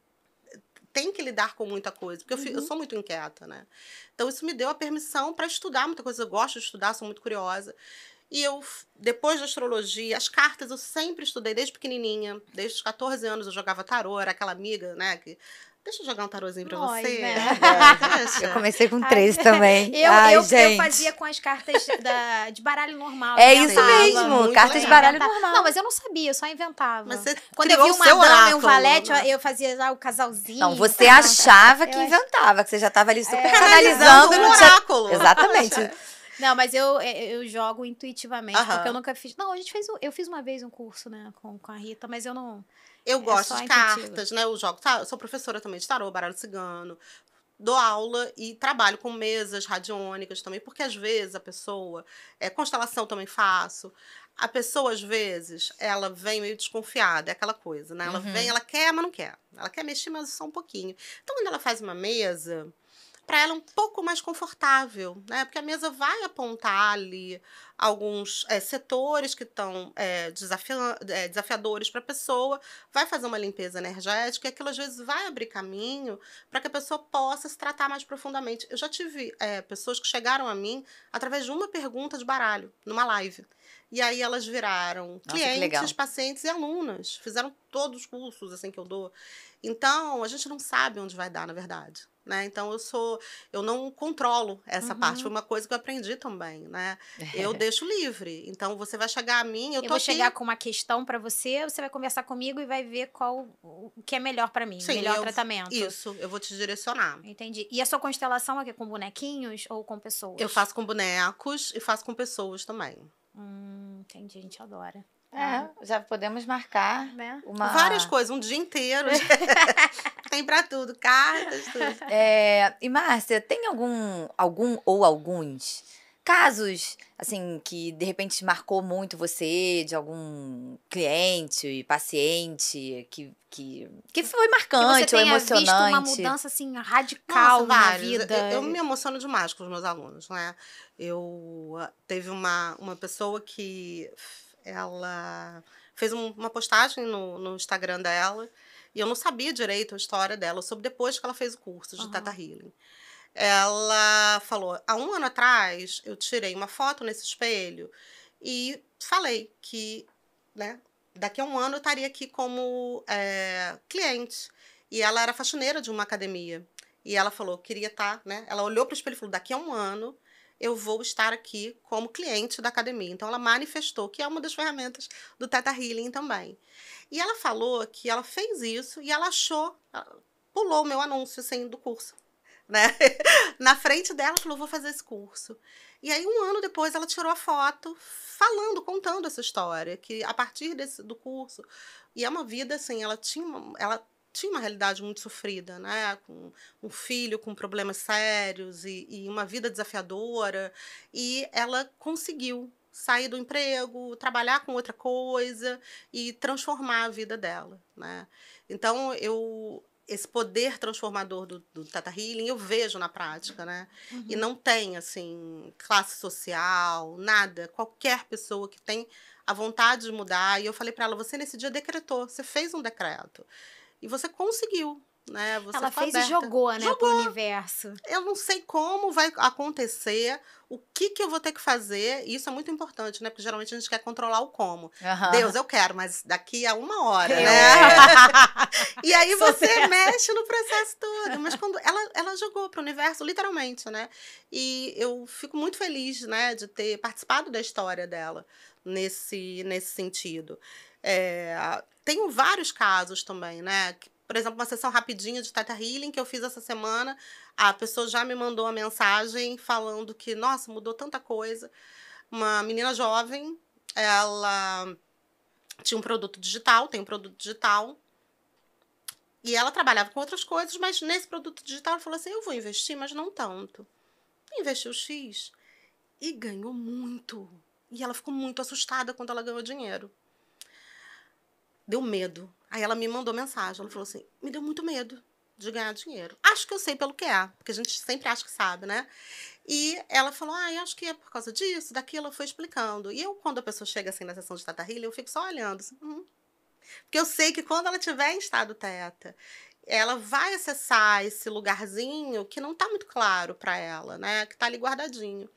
tem que lidar com muita coisa, porque eu, fi- eu sou muito inquieta, né? Então isso me deu a permissão para estudar muita coisa. Eu gosto de estudar, sou muito curiosa. E eu, depois da astrologia, as cartas eu sempre estudei desde pequenininha, desde os 14 anos eu jogava tarô, era aquela amiga, né, que Deixa eu jogar um tarozinho pra Nós, você. né? [LAUGHS] Eu comecei com 13 também. Eu, Ai, eu, eu gente. fazia com as cartas da- de baralho normal. É eu isso mesmo, carta de legal. baralho Inventava. normal. Não, mas eu não sabia, eu só inventava. Mas você Quando eu vi o uma dama e um oráculo, valete, eu, né? eu fazia já o casalzinho. Não, você Pronto. achava que Eu inventava, que você já estava ali super É. canalizando. Canalizando não o tinha- oráculo. Exatamente. [LAUGHS] Não, mas eu, é, eu jogo intuitivamente, porque eu nunca fiz. Não, a gente fez. um- Eu fiz uma vez um curso, né, com, com a Rita, mas eu não. Eu É gosto de cartas, né? Eu jogo. eu sou professora também de tarô, baralho cigano. Dou aula e trabalho com mesas radiônicas também, porque às vezes a pessoa. É, constelação também faço. A pessoa, às vezes, ela vem meio desconfiada, é aquela coisa, né? Ela Uhum. vem, ela quer, mas não quer. Ela quer mexer, mas só um pouquinho. Então, quando ela faz uma mesa, para ela é um pouco mais confortável, né? Porque a mesa vai apontar ali alguns eh, setores que estão desafiadores para a pessoa, vai fazer uma limpeza energética e aquilo às vezes vai abrir caminho para que a pessoa possa se tratar mais profundamente. Eu já tive eh, pessoas que chegaram a mim através de uma pergunta de baralho, numa live. E aí elas viraram Nossa, clientes, pacientes e alunas. Fizeram todos os cursos assim que eu dou. Então, a gente não sabe onde vai dar, na verdade. Né? Então, eu sou. Eu não controlo essa Uhum. parte. Foi uma coisa que eu aprendi também, né? Eu [LAUGHS] deixo livre. Então, você vai chegar a mim, eu Eu, tô vou aqui. chegar com uma questão pra você, você vai conversar comigo e vai ver qual o que é melhor pra mim, o Sim, melhor eu- tratamento. Isso, eu vou te direcionar. Entendi. E a sua constelação é que com bonequinhos ou com pessoas? Eu faço com bonecos e faço com pessoas também. Hum, entendi, a gente adora. É, já podemos marcar Né? uma. Várias coisas, um dia inteiro. [LAUGHS] [LAUGHS] Tem pra tudo, cartas, tudo. É, e Márcia, tem algum, algum ou alguns casos, assim, que de repente marcou muito você, de algum cliente, paciente, que, que, que foi Que você marcante ou tenha visto uma emocionante? mudança assim radical Nossa, na vários. vida. Eu, eu me emociono demais com os meus alunos, né? Eu ah, teve uma, uma pessoa que ela fez um- uma postagem no, no Instagram dela e eu não sabia direito a história dela, eu soube depois que ela fez o curso de Aham. Tata Healing. Ela falou: há um ano atrás eu tirei uma foto nesse espelho e falei que, né, daqui a um ano eu estaria aqui como é, cliente. E ela era faxineira de uma academia. E ela falou, queria estar, né? Ela olhou para o espelho e falou: daqui a um ano eu vou estar aqui como cliente da academia. Então ela manifestou que é uma das ferramentas do Teta Healing também. E ela falou que ela fez isso e ela achou, pulou o meu anúncio assim do curso, né? [LAUGHS] Na frente dela falou: vou fazer esse curso. E aí um ano depois ela tirou a foto falando, contando essa história, que a partir desse, do curso e é uma vida assim, ela tinha uma, ela tinha uma realidade muito sofrida, né? Com um filho com problemas sérios e, e uma vida desafiadora. E ela conseguiu sair do emprego, trabalhar com outra coisa e transformar a vida dela, né? Então, eu esse poder transformador do, do Tata Healing eu vejo na prática, né? Uhum. E não tem, assim, classe social, nada. Qualquer pessoa que tem a vontade de mudar. E eu falei para ela: você nesse dia decretou, você fez um decreto. E você conseguiu, né? Você Ela foi fez e aberta. jogou, né, Jogou. pro universo. Eu não sei como vai acontecer, o que, que eu vou ter que fazer. E isso é muito importante, né? Porque geralmente a gente quer controlar o como. Deus, eu quero, mas daqui a uma hora, Eu- né? [LAUGHS] e aí Sou você mexe no processo todo. Mas quando ela, ela jogou para o universo, literalmente, né? E eu fico muito feliz, né, de ter participado da história dela nesse, nesse sentido. É, tenho vários casos também, né? Por exemplo, uma sessão rapidinha de Tata Healing que eu fiz essa semana. A pessoa já me mandou uma mensagem falando que, nossa, mudou tanta coisa. Uma menina jovem, ela tinha um produto digital, tem um produto digital. E ela trabalhava com outras coisas, mas nesse produto digital ela falou assim: eu vou investir, mas não tanto. Investiu X e ganhou muito. E ela ficou muito assustada quando ela ganhou dinheiro. Deu medo. Aí ela me mandou mensagem. Ela falou assim: me deu muito medo de ganhar dinheiro. Acho que eu sei pelo que é, porque a gente sempre acha que sabe, né? E ela falou: ah, eu acho que é por causa disso, daquilo. Ela foi explicando. E eu, quando a pessoa chega assim na sessão de Tata Healing, eu fico só olhando. Assim, "Hum." Porque eu sei que quando ela estiver em estado teta, ela vai acessar esse lugarzinho que não está muito claro para ela, né? Que está ali guardadinho.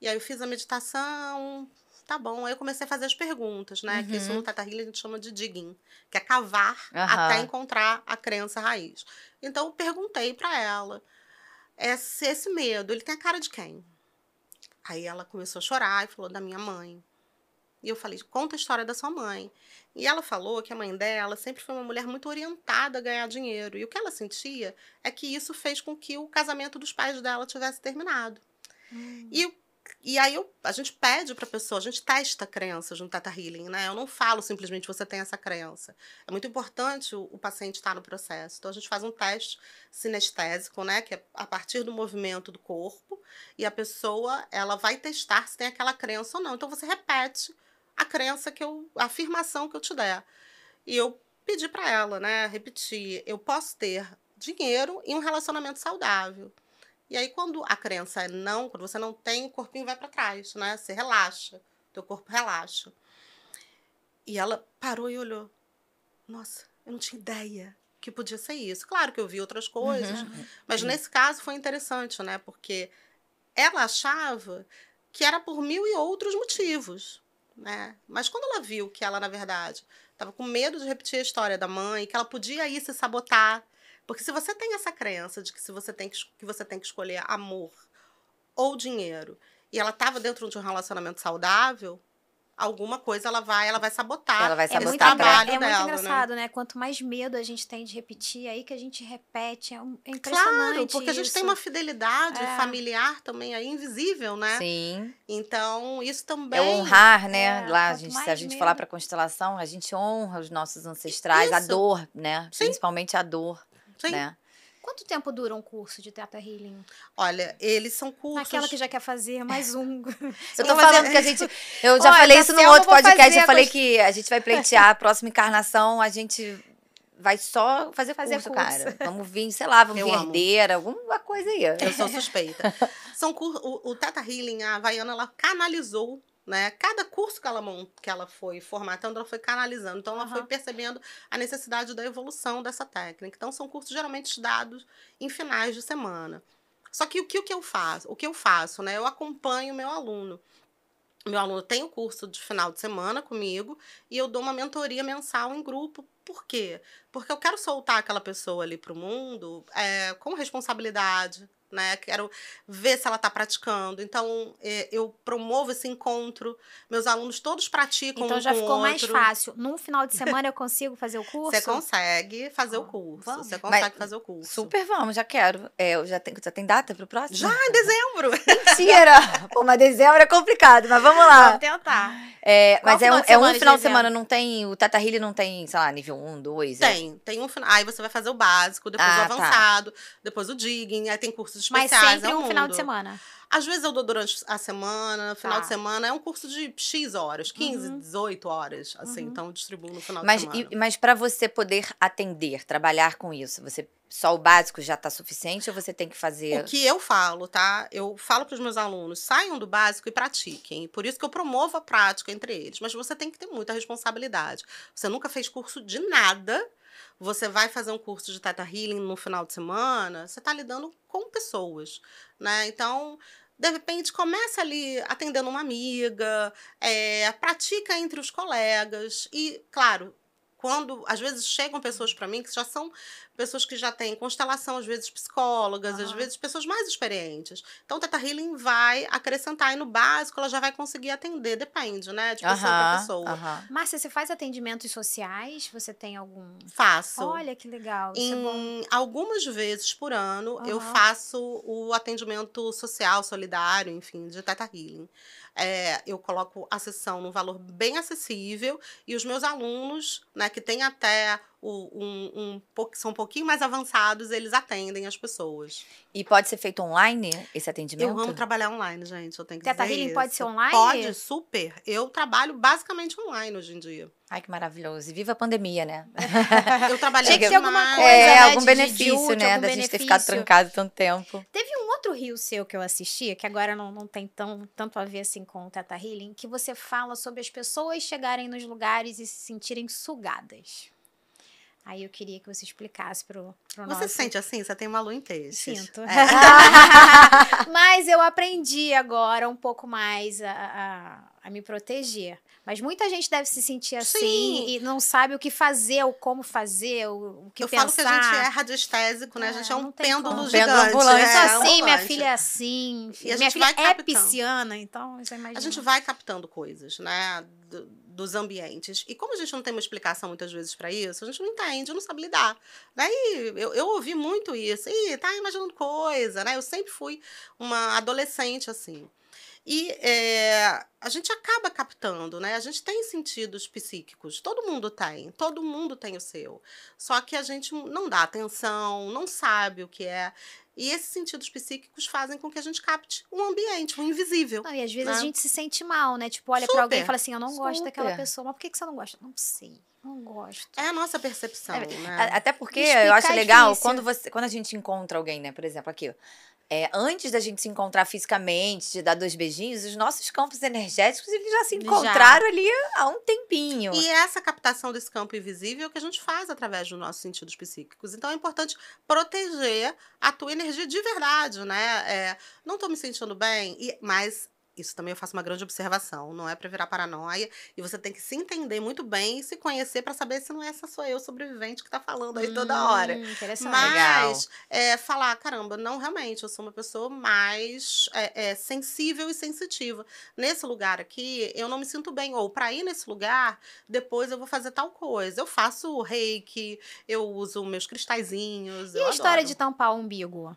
E aí eu fiz a meditação, tá bom. Aí eu comecei a fazer as perguntas, né? Que isso Uhum. no Tata Healing a gente chama de digging, que é cavar Aham. até encontrar a crença raiz. Então eu perguntei para ela esse, esse medo, ele tem a cara de quem? Aí ela começou a chorar e falou da minha mãe. E eu falei, conta a história da sua mãe. E ela falou que a mãe dela sempre foi uma mulher muito orientada a ganhar dinheiro. E o que ela sentia é que isso fez com que o casamento dos pais dela tivesse terminado. E e aí eu, a gente pede para a pessoa, a gente testa crenças no Teta Healing, né? Eu não falo simplesmente você tem essa crença. É muito importante o, o paciente estar no processo. Então a gente faz um teste sinestésico, né? Que é a partir do movimento do corpo e a pessoa ela vai testar se tem aquela crença ou não. Então você repete a crença que eu, a afirmação que eu te der. E eu pedi para ela, né? Repetir, eu posso ter dinheiro e um relacionamento saudável. E aí, quando a crença é não, quando você não tem, o corpinho vai para trás, né? Você relaxa, teu corpo relaxa. E ela parou e olhou. Nossa, eu não tinha ideia que podia ser isso. Claro que eu vi outras coisas, uhum. mas uhum. nesse caso foi interessante, né? Porque ela achava que era por mil e outros motivos, né? Mas quando ela viu que ela, na verdade, estava com medo de repetir a história da mãe, que ela podia ir se sabotar, porque se você tem essa crença de que se você tem que, que você tem que escolher amor ou dinheiro, e ela estava dentro de um relacionamento saudável, alguma coisa ela vai, ela vai sabotar. Ela vai sabotar é muito, trabalho é dela, muito né? engraçado, né? né? Quanto mais medo a gente tem de repetir, aí que a gente repete, é, um, é impressionante Claro, porque isso. a gente tem uma fidelidade É. familiar também aí invisível, né? Sim. Então, isso também É honrar, né? É, Lá, a gente, se a gente medo- falar para constelação, a gente honra os nossos ancestrais, a Isso. dor, né? Sim. Principalmente a dor, Sim. né? Quanto tempo dura um curso de Teta Healing? Olha, eles são cursos. Aquela que já quer fazer mais um. [LAUGHS] Eu tô falando que a gente. Eu já Olha, falei isso no outro podcast. Eu falei que a gente vai pleitear a próxima encarnação, a gente vai só fazer, Fazer curso, curso. cara. [LAUGHS] Vamos vir, sei lá, vamos Eu vir amo. herdeira, alguma coisa aí. Eu sou suspeita. São cur... o, o Teta Healing, a Havaiana, ela canalizou, né? Cada curso que ela, que ela foi formatando, ela foi canalizando. Então, ela Aham. foi percebendo a necessidade da evolução dessa técnica. Então, são cursos geralmente dados em finais de semana. Só que o que, o que eu faço? O que eu faço, né? Eu acompanho o meu aluno. Meu aluno tem o curso de final de semana comigo e eu dou uma mentoria mensal em grupo. Por quê? Porque eu quero soltar aquela pessoa ali para o mundo é, com responsabilidade, né? Quero ver se ela está praticando. Então, é, eu promovo esse encontro. Meus alunos todos praticam Então um já com o ficou mais outro. fácil. Num final de [LAUGHS] semana eu consigo fazer o curso? Você consegue fazer o curso. vamos. Você consegue Mas fazer o curso. Super vamos, já quero. É, eu já, tenho, já tem data pro próximo? Já em dezembro. [LAUGHS] Mentira! [LAUGHS] Pô, mas dezembro é complicado, mas vamos lá. Vamos tentar. É, mas é um, de é um de final de dezembro? semana, não tem. O Tata Healy não tem, sei lá, nível 1, 2. é? Tem, tem um final. Aí você vai fazer o básico, depois Ah, o tá. avançado, depois o digging, aí tem cursos Mas especiais. sempre é um final de semana. Às vezes eu dou durante a semana, final Tá. de semana, é um curso de X horas, 15, Uhum. 18 horas, assim, Uhum. então eu distribuo no final Mas, de semana. e- mas para você poder atender, trabalhar com isso, você só o básico já tá suficiente ou você tem que fazer. O que eu falo, tá? Eu falo para os meus alunos, saiam do básico e pratiquem. Por isso que eu promovo a prática entre eles. Mas você tem que ter muita responsabilidade. Você nunca fez curso de nada. Você vai fazer um curso de Teta Healing no final de semana, você está lidando com pessoas, né? Então, de repente, começa ali atendendo uma amiga, é, pratica entre os colegas. E, claro, quando às vezes chegam pessoas para mim que já são pessoas que já têm constelação, às vezes psicólogas, às vezes pessoas mais experientes. Então, o Teta Healing vai acrescentar e no básico ela já vai conseguir atender, depende, né? De pessoa para pessoa. aham. Márcia, você faz atendimentos sociais? Você tem algum. Faço. Olha que legal. Isso é bom. Em algumas vezes por ano, eu faço o atendimento social, solidário, enfim, de Teta Healing. É, eu coloco a sessão num valor bem acessível e os meus alunos, né, que têm até o, um, um, são um pouquinho mais avançados, eles atendem as pessoas. E pode ser feito online esse atendimento? Eu amo trabalhar online, gente. Eu tenho que Teta dizer Healing pode isso. ser online? Pode, super. Eu trabalho basicamente online hoje em dia. Ai, que maravilhoso. E viva a pandemia, né? [LAUGHS] Eu trabalhei Tinha que ter alguma coisa, é, né, algum de- de benefício, útil, né? algum Da gente ter ficado benefício. trancado tanto tempo. Teve um outro rio seu que eu assisti, que agora não, não tem tão, tanto a ver assim com o Teta Healing, que você fala sobre as pessoas chegarem nos lugares e se sentirem sugadas. Aí eu queria que você explicasse pro, pro Você nosso... se sente assim? Você tem uma lua peixes. Sinto. É. [LAUGHS] Mas eu aprendi agora um pouco mais a, a, a me proteger. Mas muita gente deve se sentir assim Sim. e não sabe o que fazer, ou como fazer, o, o que eu pensar. falo que a gente é radiestésico, né? a gente é É, um pêndulo como. gigante. Pêndulo ambulante. Eu sou é, assim, minha ambulante. filha é assim. E a minha gente filha vai é captando. pisciana, então você imagina. A gente vai captando coisas, né? Do- dos ambientes. E como a gente não tem uma explicação muitas vezes para isso, a gente não entende, não sabe lidar. Daí eu, eu ouvi muito isso. Ih, tá imaginando coisa, né? Eu sempre fui uma adolescente assim. E é, a gente acaba captando, né? A gente tem sentidos psíquicos, todo mundo tem, todo mundo tem o seu. Só que a gente não dá atenção, não sabe o que é. E esses sentidos psíquicos fazem com que a gente capte um ambiente, um invisível. Não, e às vezes né? a gente se sente mal, né? Tipo, olha pra alguém e Super, fala assim: eu não gosto daquela super. pessoa. Mas por que, que você não gosta? Não sei, não gosto. É a nossa percepção, É, né? Até porque Explicar eu acho é legal difícil. quando, você, quando a gente encontra alguém, né? Por exemplo, aqui. É, antes da gente se encontrar fisicamente, de dar dois beijinhos, os nossos campos energéticos eles já se Já. encontraram ali há um tempinho. E essa captação desse campo invisível é que a gente faz através dos nossos sentidos psíquicos. Então é importante proteger a tua energia de verdade, né? É, não estou me sentindo bem, e- mas isso também eu faço uma grande observação, não é para virar paranoia. E você tem que se entender muito bem e se conhecer para saber se não é essa sou eu sobrevivente que tá falando aí toda hora. Hum, Interessante. Mas é, falar, caramba, não, realmente, eu sou uma pessoa mais é, é, sensível e sensitiva. Nesse lugar aqui, eu não me sinto bem. Ou para ir nesse lugar, depois eu vou fazer tal coisa. Eu faço reiki, eu uso meus cristalzinhos. E eu a história adoro. de tampar o umbigo?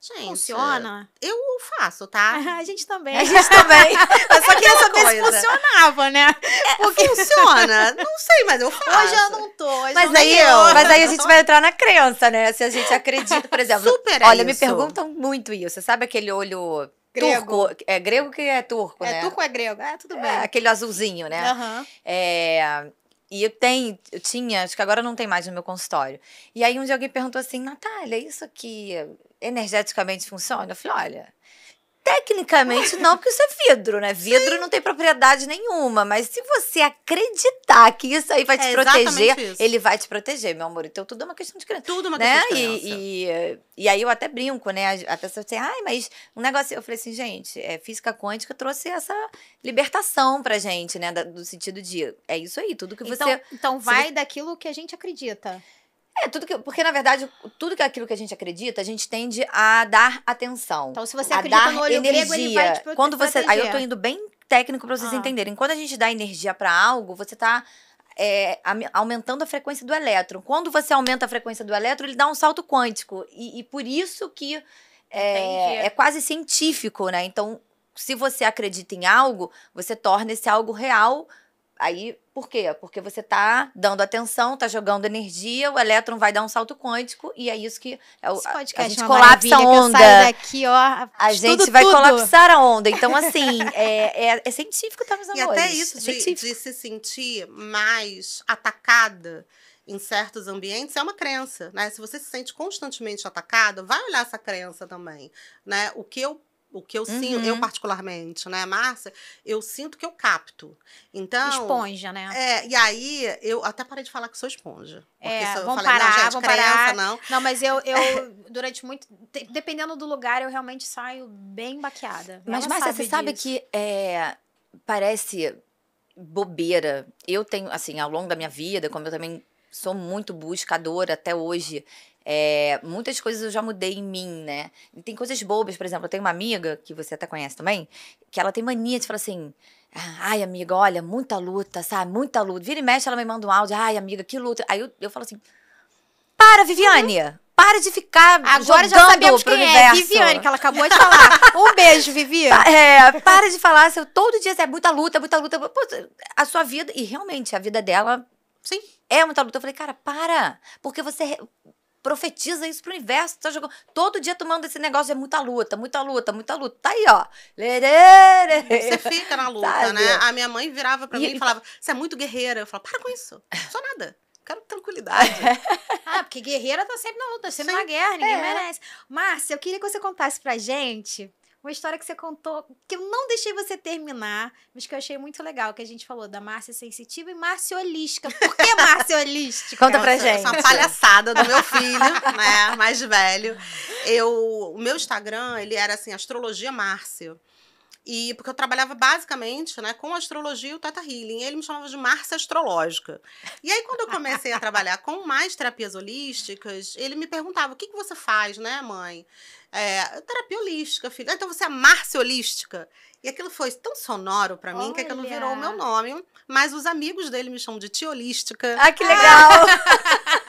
Gente, Funciona? Eu faço, tá? [LAUGHS] a gente também. A gente também. Eu [LAUGHS] só queria saber se coisa. funcionava, né? Porque funciona. [LAUGHS] Não sei, mas eu faço. Hoje eu não tô. Hoje Mas eu não aí, tô. mas aí a gente vai entrar na crença, né? Se a gente acredita, por exemplo. Super é olha, me perguntam muito isso. Você sabe aquele olho Grego. turco? É grego que é turco, É né? turco ou é grego? É, tudo bem. É, aquele azulzinho, né? Aham. É, e eu tenho, eu tinha, acho que agora não tem mais no meu consultório. E aí um dia alguém perguntou assim, Natália, isso aqui energeticamente funciona? Eu falei, olha, tecnicamente não, porque isso é vidro, né? Vidro não tem propriedade nenhuma, mas se você acreditar que isso aí vai te É proteger, isso. ele vai te proteger, meu amor. Então tudo é uma questão de crença. Tudo uma Né? questão de crença. E, e, e aí eu até brinco, né? A pessoa assim, ai, mas um negócio. Eu falei assim, gente, é, física quântica trouxe essa libertação pra gente, né? do sentido de. É isso aí, tudo que você. Então, então vai daquilo que a gente acredita. É, tudo que. Porque, na verdade, tudo que aquilo que a gente acredita, a gente tende a dar atenção. Então, se você a acredita dar no olho energia. grego, ele vai te Quando você. Aí eu tô proteger. indo bem técnico pra vocês Ah. entenderem. Quando a gente dá energia pra algo, você tá. é, aumentando a frequência do elétron. Quando você aumenta a frequência do elétron, ele dá um salto quântico. E, e por isso que é, é quase científico, né? Então, se você acredita em algo, você torna esse algo real. Aí, por quê? Porque você tá dando atenção, tá jogando energia, o elétron vai dar um salto quântico e é isso que é o, Esse a, a podcast gente é uma colapsa a onda. daqui, ó. A gente vai tudo. colapsar a onda. Então, assim, [LAUGHS] é, é, é científico, tá, meus E amores? até isso É de, científico. de se sentir mais atacada em certos ambientes é uma crença, né? Se você se sente constantemente atacada, vai olhar essa crença também, né? O que eu o que eu sinto, Uhum. eu particularmente, né, Márcia, eu sinto que eu capto. Então, Esponja, né? é, e aí eu até parei de falar que sou esponja. Porque É, se eu vamos falei, parar, não, gente, vamos crença parar. não. Não, mas eu, eu durante muito. Dependendo do lugar, eu realmente saio bem baqueada. Mas, Ela Márcia, você sabe que é, parece bobeira. Eu tenho, assim, ao longo da minha vida, como eu também sou muito buscadora até hoje, é, muitas coisas eu já mudei em mim, né? E tem coisas bobas, por exemplo, eu tenho uma amiga, que você até conhece também, que ela tem mania de falar assim. Ai, amiga, olha, muita luta, sabe? Muita luta. Vira e mexe, ela me manda um áudio. Ai, amiga, que luta. Aí eu, eu falo assim: Para, Viviane! Para de ficar Agora já jogando sabemos pro quem é. universo. Viviane, que ela acabou de falar. [LAUGHS] Um beijo, Vivi. Pa- É, para de falar, seu, todo dia é muita luta, muita luta. Pô, a sua vida, e realmente, a vida dela Sim. é muita luta. Eu falei, cara, para, porque você profetiza isso pro universo, tá jogando, todo dia tomando esse negócio de muita luta, muita luta, muita luta. Tá aí, ó. Você fica na luta, Sabe? né? A minha mãe virava pra E- mim e falava: Você é muito guerreira. Eu falava: Para com isso. Não sou nada. Quero tranquilidade. [LAUGHS] Ah, porque guerreira tá sempre na luta, sempre Sim. na guerra, ninguém É. merece. Márcia, eu queria que você contasse pra gente uma história que você contou, que eu não deixei você terminar, mas que eu achei muito legal, que a gente falou da Márcia sensitiva e Márcia holística. Por que Márcia [LAUGHS] holística? Conta pra gente. Essa é uma palhaçada do meu filho, [LAUGHS] né? Mais velho. Eu, o meu Instagram, ele era assim, Astrologia Márcio. E porque eu trabalhava basicamente né, com astrologia e o Tata Healing. Ele me chamava de Márcia Astrológica. E aí, quando eu comecei a trabalhar com mais terapias holísticas, ele me perguntava: o que, que você faz, né, mãe? É, terapia holística, filha. Então você é Márcia Holística. E aquilo foi tão sonoro para mim que aquilo virou o meu nome. Mas os amigos dele me chamam de tia holística. Ah, que legal! [LAUGHS]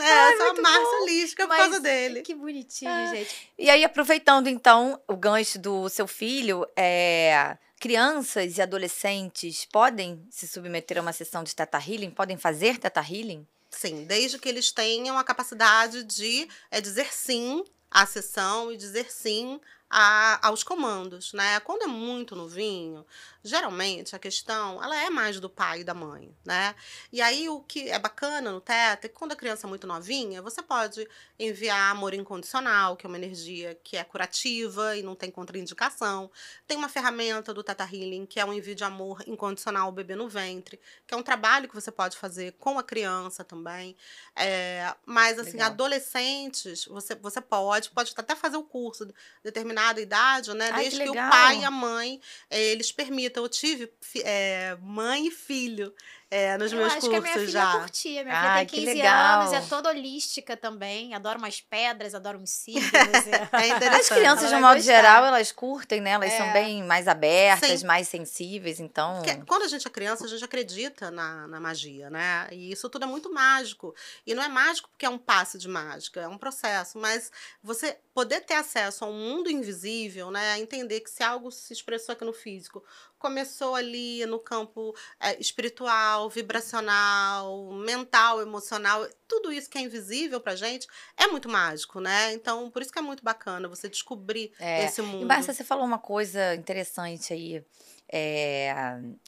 né? Ai, a Márcia Holística por causa dele. Que bonitinho, ah. gente. E aí, aproveitando então o gancho do seu filho, é, crianças e adolescentes podem se submeter a uma sessão de Teta Healing? Podem fazer Teta Healing? Sim, desde que eles tenham a capacidade de é, dizer sim à sessão e dizer sim a, aos comandos, né? Quando é muito novinho, geralmente a questão ela é mais do pai e da mãe, né? E aí o que é bacana no Teta é que quando a criança é muito novinha, você pode enviar amor incondicional, que é uma energia que é curativa e não tem contraindicação. Tem uma ferramenta do Teta Healing, que é um envio de amor incondicional ao bebê no ventre, que é um trabalho que você pode fazer com a criança também. É, mas assim, Legal. adolescentes, você, você pode, pode até fazer o curso determinado determinada idade, né? Ai, Desde que, que, o pai e a mãe eh, eles permitam. Eu tive é, mãe e filho é, nos eu meus acho cursos que a minha já. filha curtia. Minha filha tem 15 anos, é toda holística também. Adora umas pedras, adora uns cílios. [LAUGHS] é interessante. As crianças, de um modo geral, elas curtem, né? Elas é. são bem mais abertas, Sim. mais sensíveis, então... Porque quando a gente é criança, a gente acredita na, na magia, né? E isso tudo é muito mágico. E não é mágico porque é um passe de mágica, é um processo. Mas você poder ter acesso a um mundo invisível, né? Entender que se algo se expressou aqui no físico, começou ali no campo é, espiritual, vibracional, mental, emocional, tudo isso que é invisível pra gente é muito mágico, né? Então, por isso que é muito bacana você descobrir é. esse mundo. E Basta, você falou uma coisa interessante aí, é,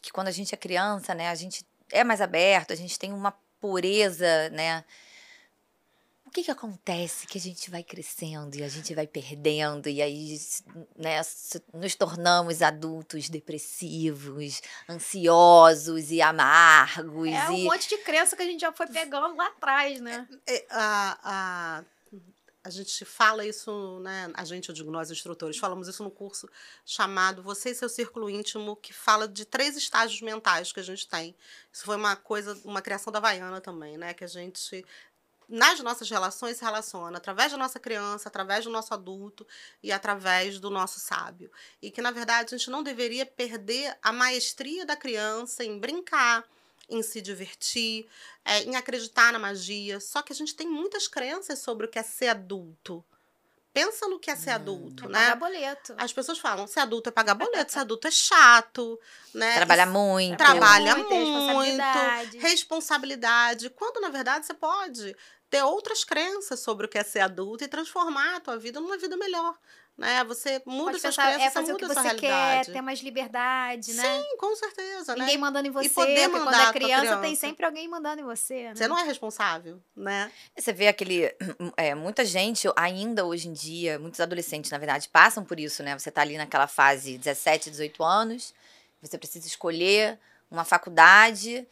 que quando a gente é criança, né, a gente é mais aberto, a gente tem uma pureza, né? Que que acontece que a gente vai crescendo e a gente vai perdendo e aí né, nos tornamos adultos depressivos, ansiosos e amargos. É um monte de crença que a gente já foi pegando lá atrás, né? É, é, a, a, a gente fala isso, né? A gente, eu digo nós instrutores, falamos isso no curso chamado Você e seu Círculo Íntimo, que fala de três estágios mentais que a gente tem. Isso foi uma coisa, uma criação da Vaiana também, né? Que a gente nas nossas relações se relaciona através da nossa criança, através do nosso adulto e através do nosso sábio. E que, na verdade, a gente não deveria perder a maestria da criança em brincar, em se divertir, é, em acreditar na magia. Só que a gente tem muitas crenças sobre o que é ser adulto. Pensa no que é ser hum. adulto, é né? Pagar boleto. As pessoas falam, ser adulto é pagar boleto, ser adulto é chato, né? Trabalha muito. Trabalha muito, muito responsabilidade. responsabilidade. Quando, na verdade, você pode ter outras crenças sobre o que é ser adulto e transformar a tua vida numa vida melhor. Né? Você muda suas crenças, é fazer você muda o que você quer, ter mais liberdade, né? Sim, com certeza. Ninguém né? mandando em você. E poder mandar quando é criança, criança, tem sempre alguém mandando em você. Né? Você não é responsável, né? Você vê aquele. [CLEARS THROAT] É, muita gente, ainda hoje em dia, muitos adolescentes, na verdade, passam por isso, né? Você tá ali naquela fase 17, 18 anos, você precisa escolher uma faculdade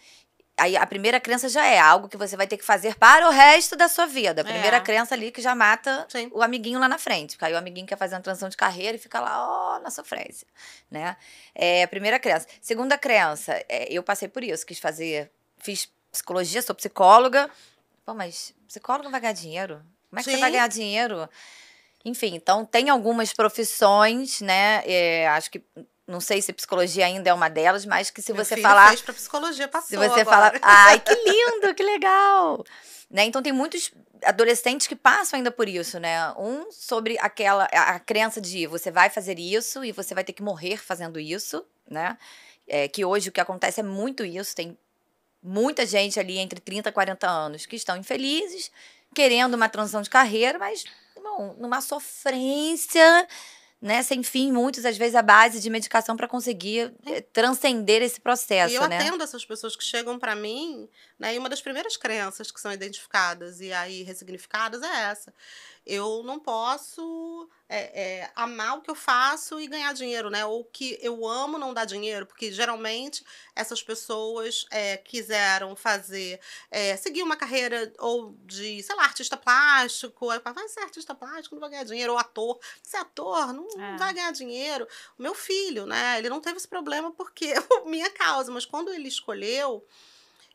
Aí a primeira crença já é algo que você vai ter que fazer para o resto da sua vida. A primeira é. crença ali que já mata Sim. o amiguinho lá na frente. Porque aí o amiguinho quer fazer uma transição de carreira e fica lá, ó, oh, na sofrência. Né? É a primeira crença. Segunda crença, é, eu passei por isso, quis fazer, fiz psicologia, sou psicóloga. Pô, mas psicólogo vai ganhar dinheiro? Como é que Sim. você vai ganhar dinheiro? Enfim, então tem algumas profissões, né? É, acho que não sei se psicologia ainda é uma delas, mas que se Meu você filho falar. Fez pra psicologia, passou se você agora. falar. Ai, que lindo, que legal! Né? Então tem muitos adolescentes que passam ainda por isso, né? Um sobre aquela a, a crença de você vai fazer isso e você vai ter que morrer fazendo isso, né? É, que hoje o que acontece é muito isso, tem muita gente ali entre 30 e 40 anos que estão infelizes, querendo uma transição de carreira, mas bom, numa sofrência né, sem fim, muitos, às vezes, a base de medicação para conseguir é. transcender esse processo. E eu né? atendo essas pessoas que chegam para mim, né, e uma das primeiras crenças que são identificadas e aí ressignificadas é essa. Eu não posso é, é, amar o que eu faço e ganhar dinheiro, né? Ou que eu amo não dar dinheiro, porque geralmente essas pessoas é, quiseram fazer, é, seguir uma carreira ou de, sei lá, artista plástico, aí vai ser artista plástico, não vai ganhar dinheiro, ou ator, ser ator, não, não vai ganhar dinheiro. O meu filho, né? Ele não teve esse problema porque [LAUGHS] minha causa, mas quando ele escolheu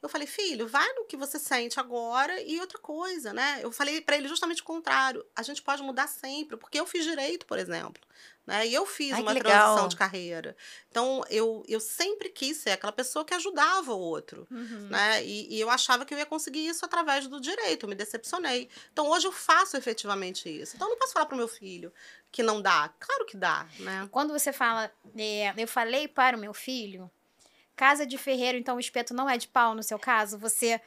eu falei, filho, vai no que você sente agora e outra coisa, né? Eu falei para ele justamente o contrário. A gente pode mudar sempre, porque eu fiz direito, por exemplo. Né? E eu fiz Ai, uma transição de carreira. Então, eu, eu sempre quis ser aquela pessoa que ajudava o outro. Uhum. Né? E, e, eu achava que eu ia conseguir isso através do direito. Eu me decepcionei. Então, hoje eu faço efetivamente isso. Então, eu não posso falar para o meu filho que não dá. Claro que dá. Né? Quando você fala, é, eu falei para o meu filho, Casa de ferreiro, então o espeto não é de pau no seu caso? Você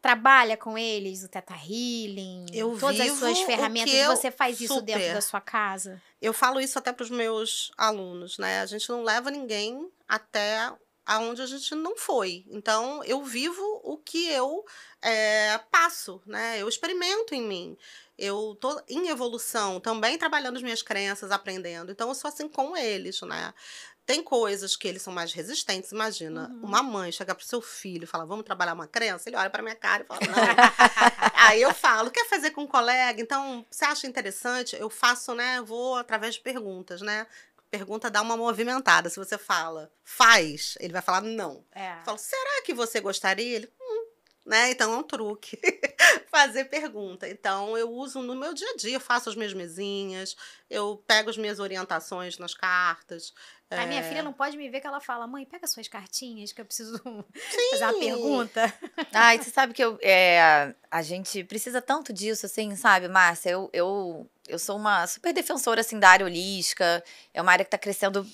trabalha com eles, o Teta Healing, eu todas as suas ferramentas, você faz isso super. dentro da sua casa? Eu falo isso até para os meus alunos, né? A gente não leva ninguém até aonde a gente não foi. Então, eu vivo o que eu é, passo, né? Eu experimento em mim. Eu tô em evolução, também trabalhando as minhas crenças, aprendendo. Então, eu sou assim com eles, né? Tem coisas que eles são mais resistentes. Imagina, uhum. uma mãe chegar pro seu filho e falar, vamos trabalhar uma crença? Ele olha pra minha cara e fala, não. [LAUGHS] Aí eu falo, quer fazer com um colega? Então, você acha interessante? Eu faço, né? Vou através de perguntas, né? Pergunta dá uma movimentada. Se você fala, faz, ele vai falar não. É. Eu falo, será que você gostaria? Ele, né? Então é um truque [LAUGHS] fazer pergunta. Então eu uso no meu dia a dia, eu faço as minhas mesinhas, eu pego as minhas orientações nas cartas, é... A minha filha não pode me ver que ela fala, mãe, pega suas cartinhas que eu preciso Sim. [LAUGHS] fazer uma pergunta. Ai, você sabe que eu, é, a gente precisa tanto disso, assim, sabe, Márcia? Eu, eu, eu sou uma super defensora, assim, da área holística. É uma área que está crescendo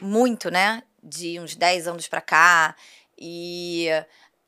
muito, né? De uns 10 anos para cá. E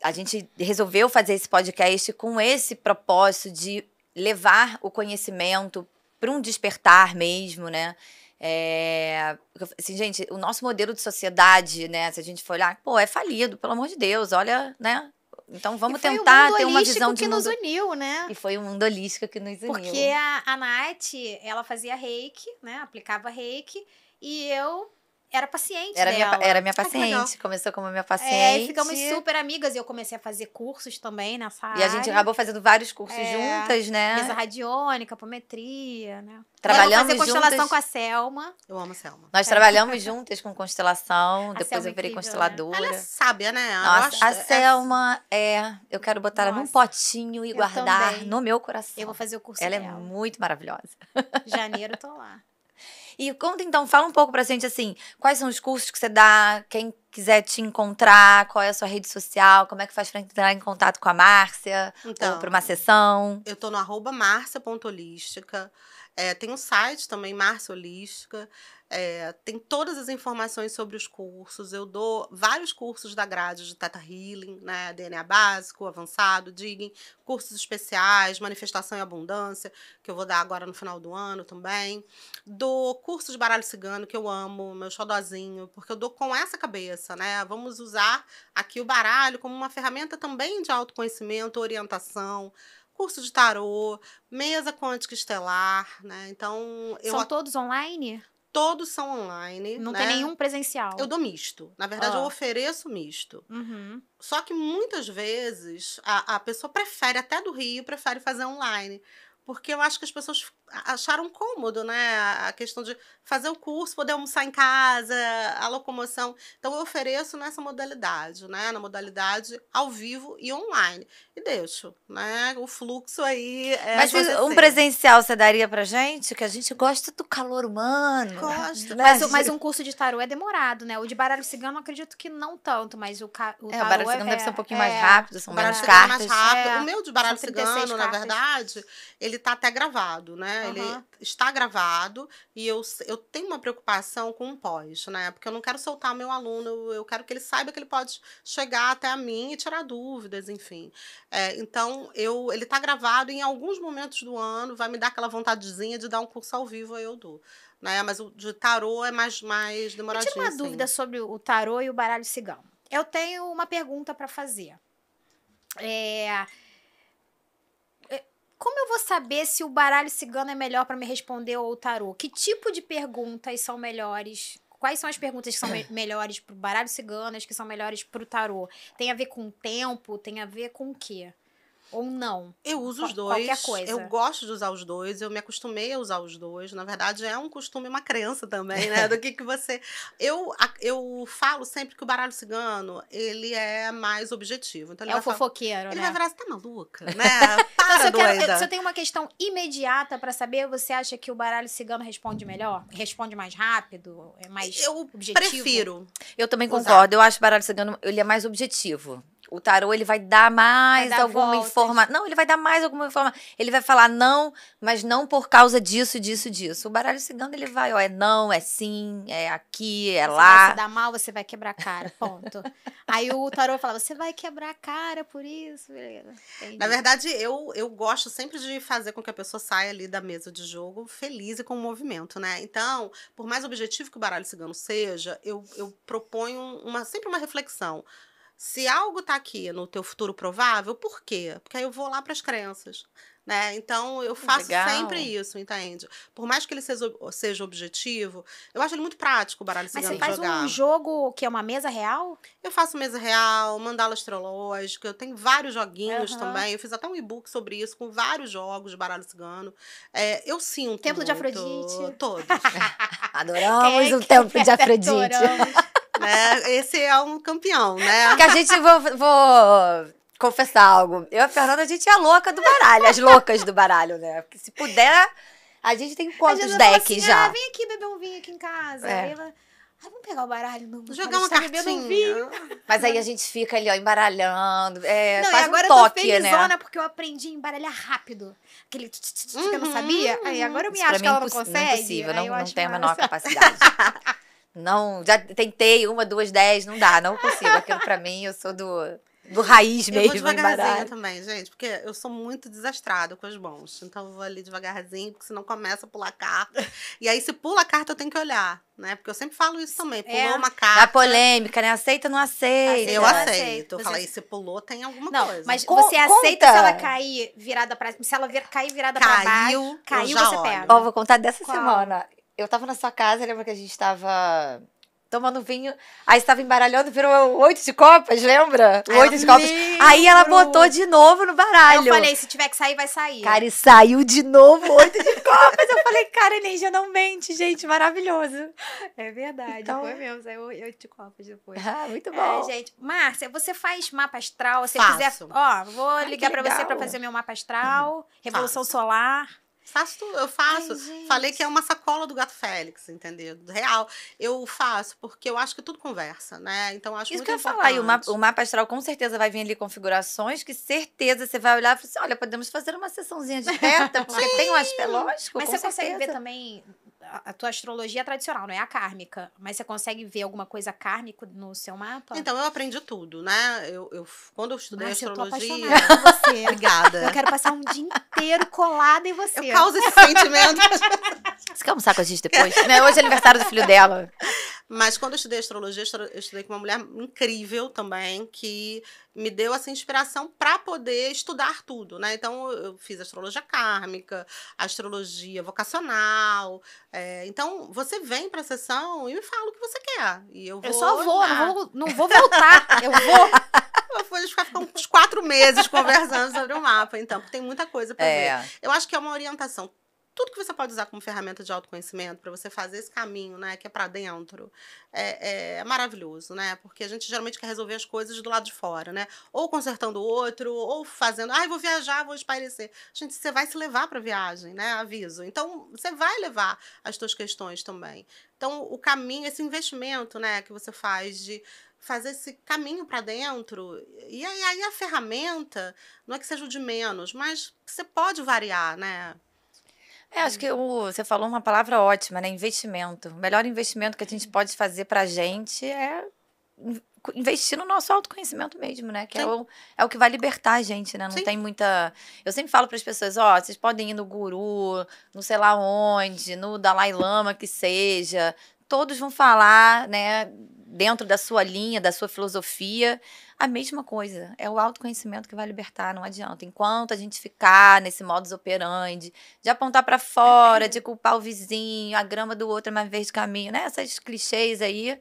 a gente resolveu fazer esse podcast com esse propósito de levar o conhecimento para um despertar mesmo, né? É, assim, gente, o nosso modelo de sociedade, né? Se a gente for olhar, pô, é falido, pelo amor de Deus, olha, né? Então vamos tentar ter uma visão de que mundo... nos uniu, né? E foi um mundo holístico que nos uniu. Porque a, a Nath, ela fazia reiki, né? Aplicava reiki. E eu era paciente era dela. Minha, era minha paciente, começou como minha paciente. É, e ficamos super amigas e eu comecei a fazer cursos também nessa área. E a gente acabou fazendo vários cursos é, juntas, né? Mesa radiônica, apometria, né? Trabalhamos juntas. constelação com a Selma. Eu amo a Selma. Nós é. trabalhamos juntas com constelação, a depois Selma eu virei incrível, consteladora. Né? Ela é sábia, né? Nossa, a é Selma é... Eu quero botar Nossa. ela num potinho e eu guardar também. no meu coração. Eu vou fazer o curso Ela dela. é muito maravilhosa. Janeiro tô lá. [LAUGHS] E conta então, fala um pouco pra gente assim, quais são os cursos que você dá, quem quiser te encontrar, qual é a sua rede social, como é que faz pra entrar em contato com a Márcia, então, pra uma sessão. Eu tô no arroba marcia.holística, é, tem um site também, Márcia Holística, é, tem todas as informações sobre os cursos. Eu dou vários cursos da grade de Teta Healing, né? DNA básico, avançado, Digging, cursos especiais, manifestação e abundância, que eu vou dar agora no final do ano também. Dou curso de baralho cigano, que eu amo, meu xodozinho, porque eu dou com essa cabeça, né? Vamos usar aqui o baralho como uma ferramenta também de autoconhecimento, orientação curso de tarô, mesa quântica estelar, né? Então, eu São todos online? Todos são online. Não né? tem nenhum presencial. Eu dou misto. Na verdade, oh. eu ofereço misto. Uhum. Só que muitas vezes a, a pessoa prefere, até do Rio, prefere fazer online. Porque eu acho que as pessoas acharam cômodo, né? A questão de fazer o curso, poder almoçar em casa, a locomoção. Então, eu ofereço nessa modalidade, né? Na modalidade ao vivo e online. E deixo, né? O fluxo aí. É Mas um presencial você daria pra gente? Que a gente gosta do calor humano. Gosta. Né? Mas, mas um curso de tarô é demorado, né? O de baralho cigano, acredito que não tanto, mas o, ca... o é, o baralho cigano é, deve ser um pouquinho é, mais rápido, são menos é cartas. mais rápido. É, o meu de baralho cigano, na verdade, ele tá até gravado, né? Uhum. Ele está gravado e eu, eu tenho uma preocupação com o pós, né? Porque eu não quero soltar meu aluno, eu quero que ele saiba que ele pode chegar até a mim e tirar dúvidas, enfim. É, então, eu, ele está gravado e em alguns momentos do ano vai me dar aquela vontadezinha de dar um curso ao vivo, aí eu dou. Né? Mas o de tarô é mais, mais demoradinho. Eu tinha uma assim. dúvida sobre o tarô e o baralho cigano. Eu tenho uma pergunta para fazer. É, como eu vou saber se o baralho cigano é melhor para me responder ou o tarô? Que tipo de perguntas são melhores? Quais são as perguntas que são me melhores pro baralho cigano, as que são melhores pro tarô? Tem a ver com o tempo? Tem a ver com o quê? Ou não? Eu uso os dois. Qualquer coisa. Eu gosto de usar os dois. Eu me acostumei a usar os dois. Na verdade, é um costume, uma crença também, né? [LAUGHS] Do que, que você. Eu, eu falo sempre que o baralho cigano, ele é mais objetivo. Então, é o fofoqueiro, falar, né? Ele vai virar, você tá maluca, [LAUGHS] né? Para, então, se, eu quero, se eu tenho uma questão imediata para saber, você acha que o baralho cigano responde melhor? Responde mais rápido? É mais eu objetivo? prefiro. Eu também concordo. Eu acho que o baralho cigano, ele é mais objetivo. O tarô, ele vai dar mais vai dar alguma informação. Não, ele vai dar mais alguma informação. Ele vai falar não, mas não por causa disso, disso, disso. O baralho cigano, ele vai, ó, é não, é sim, é aqui, é você lá. Vai se dar mal, você vai quebrar a cara, ponto. Aí o tarô fala, você vai quebrar a cara por isso. Entendi. Na verdade, eu, eu gosto sempre de fazer com que a pessoa saia ali da mesa de jogo feliz e com movimento, né? Então, por mais objetivo que o baralho cigano seja, eu, eu proponho uma, sempre uma reflexão. Se algo está aqui no teu futuro provável, por quê? Porque aí eu vou lá para as crenças. Né? Então eu faço Legal. sempre isso, entende? Por mais que ele seja, seja objetivo, eu acho ele muito prático o baralho Mas cigano você faz jogar. um jogo que é uma mesa real? Eu faço mesa real, mandala astrológica, eu tenho vários joguinhos uhum. também. Eu fiz até um e-book sobre isso, com vários jogos de baralho cigano. É, eu sinto. Templo muito, de Afrodite. Todos. [LAUGHS] [LAUGHS] Adoramos é, o Templo de [LAUGHS] Afrodite. Adoramos né? Esse é um campeão, né? Porque a gente, vou, vou confessar algo. Eu e a Fernanda, a gente é a louca do baralho, as loucas do baralho, né? Porque se puder, a gente tem quantos decks assim, já? Ah, vem aqui beber um vinho aqui em casa. É. Aí ela... Ah, vamos pegar o baralho, não. Jogar uma tá cartinha. Um vinho. Mas aí a gente fica ali, ó, embaralhando. É, não, faz agora um toque, eu tô felizona né? porque eu aprendi a embaralhar rápido. Aquele tch, tch, tch, uhum. que eu não sabia. Aí agora eu me Isso acho que ela não é consegue. Não é possível, não, não tenho a menor capacidade. [LAUGHS] Não, já tentei uma, duas, dez, não dá, não consigo. Aquilo pra mim, eu sou do, do raiz mesmo. Eu vou devagarzinho também, gente, porque eu sou muito desastrada com as mãos. Então eu vou ali devagarzinho, porque senão começa a pular carta. e aí, se pula a carta, eu tenho que olhar, né? Porque eu sempre falo isso também. Pulou é. uma carta. A polêmica, né? Aceita ou não aceita? Eu aceito. Eu falei, se pulou, tem alguma não, coisa. Mas você aceita se ela cair virada pra. Se ela cair virada caiu, pra baixo, caiu, você olho. pega. Ó, oh, vou contar dessa Qual? semana. Eu tava na sua casa, lembra que a gente tava tomando vinho. Aí estava embaralhando, virou oito de copas, lembra? Oito de copas. Aí ela botou de novo no baralho. Eu falei, se tiver que sair, vai sair. Cara, e saiu de novo oito de [LAUGHS] copas. Eu falei, cara, a energia não mente, gente, maravilhoso. É verdade, então... foi mesmo, saiu oito de copas depois. Ah, muito bom. É, gente, Márcia, você faz mapa astral, se Faço. quiser, ó, vou Ai, ligar para você para fazer meu mapa astral, uhum. Revolução Faço. Solar. Faço tudo, eu faço. Ai, Falei que é uma sacola do gato Félix, entendeu? Real. Eu faço, porque eu acho que tudo conversa, né? Então acho Isso muito que eu importante. falar, e o mapa, o mapa astral com certeza vai vir ali configurações que certeza você vai olhar e falar assim: olha, podemos fazer uma sessãozinha de reta, porque [LAUGHS] tem um aspelógico. Mas você certeza. consegue ver também a tua astrologia tradicional, não é a kármica. Mas você consegue ver alguma coisa kármica no seu mapa? Então, eu aprendi tudo, né? Eu, eu quando eu estudei Nossa, astrologia. Eu tô apaixonada por você. [LAUGHS] Obrigada. Eu quero passar um dia inteiro colada em você. Eu causo esse sentimento. [LAUGHS] Você quer almoçar com a gente depois? né? Hoje é aniversário do filho dela. Mas quando eu estudei astrologia, eu estudei com uma mulher incrível também, que me deu essa inspiração para poder estudar tudo, né? Então eu fiz astrologia kármica, astrologia vocacional. É, então você vem para a sessão e me fala o que você quer. E eu vou. Eu só vou, não vou, não vou voltar. eu vou. [LAUGHS] A gente vai ficar uns quatro meses conversando sobre o mapa, então, porque tem muita coisa para é. ver. Eu acho que é uma orientação tudo que você pode usar como ferramenta de autoconhecimento para você fazer esse caminho, né, que é para dentro, é, é, maravilhoso, né? Porque a gente geralmente quer resolver as coisas do lado de fora, né? Ou consertando o outro, ou fazendo, ai, ah, vou viajar, vou espairecer. Gente, você vai se levar para viagem, né? Aviso. Então, você vai levar as suas questões também. Então, o caminho, esse investimento, né, que você faz de fazer esse caminho para dentro. E aí, aí a ferramenta não é que seja o de menos, mas você pode variar, né? É, acho que o, você falou uma palavra ótima, né? Investimento. O melhor investimento que a gente pode fazer pra gente é investir no nosso autoconhecimento mesmo, né? Que é o, é o que vai libertar a gente, né? Não Sim. tem muita. Eu sempre falo para as pessoas: ó, oh, vocês podem ir no guru, no sei lá onde, no Dalai Lama que seja. todos vão falar, né, dentro da sua linha, da sua filosofia, a mesma coisa. É o autoconhecimento que vai libertar, não adianta. Enquanto a gente ficar nesse modus operandi, de apontar para fora, de culpar o vizinho, a grama do outro é mais vez caminho, né? Essas clichês aí,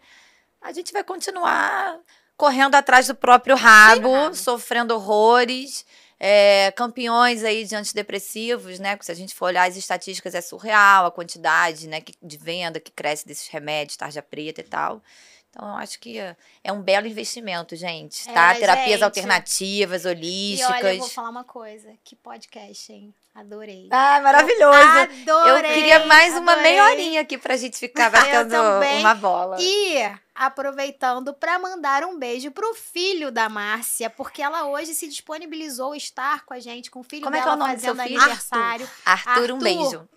a gente vai continuar correndo atrás do próprio rabo, rabo. sofrendo horrores. É, campeões aí de antidepressivos, né? Porque se a gente for olhar as estatísticas, é surreal a quantidade né, de venda que cresce desses remédios, tarja preta e tal. Então, eu acho que é um belo investimento, gente, tá? É, Terapias gente. alternativas, holísticas. E olha, eu vou falar uma coisa. Que podcast, hein? Adorei. Ah, maravilhoso. Adorei. Eu queria mais uma adorei. meia horinha aqui pra gente ficar [LAUGHS] batendo uma bola. E aproveitando para mandar um beijo pro filho da Márcia, porque ela hoje se disponibilizou estar com a gente, com o filho Como dela é que é o nome fazendo do seu filho? aniversário. Arthur, Arthur, um beijo.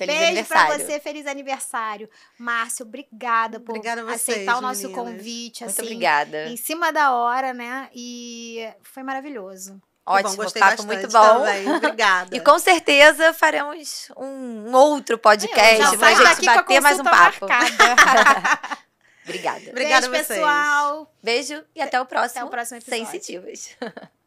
Feliz Beijo aniversário. pra você, feliz aniversário. Márcio, obrigada por obrigada vocês, aceitar o nosso meninas. convite. Muito assim, obrigada. Em cima da hora, né? E foi maravilhoso. Ótimo, bom, gostei papo muito bom. Também. Obrigada. [LAUGHS] e com certeza faremos um outro podcast pra gente bater mais um papo. [LAUGHS] Obrigada. Obrigada Beijo, pessoal. Beijo e até o próximo. Até o próximo episódio. Sensitivas. [LAUGHS]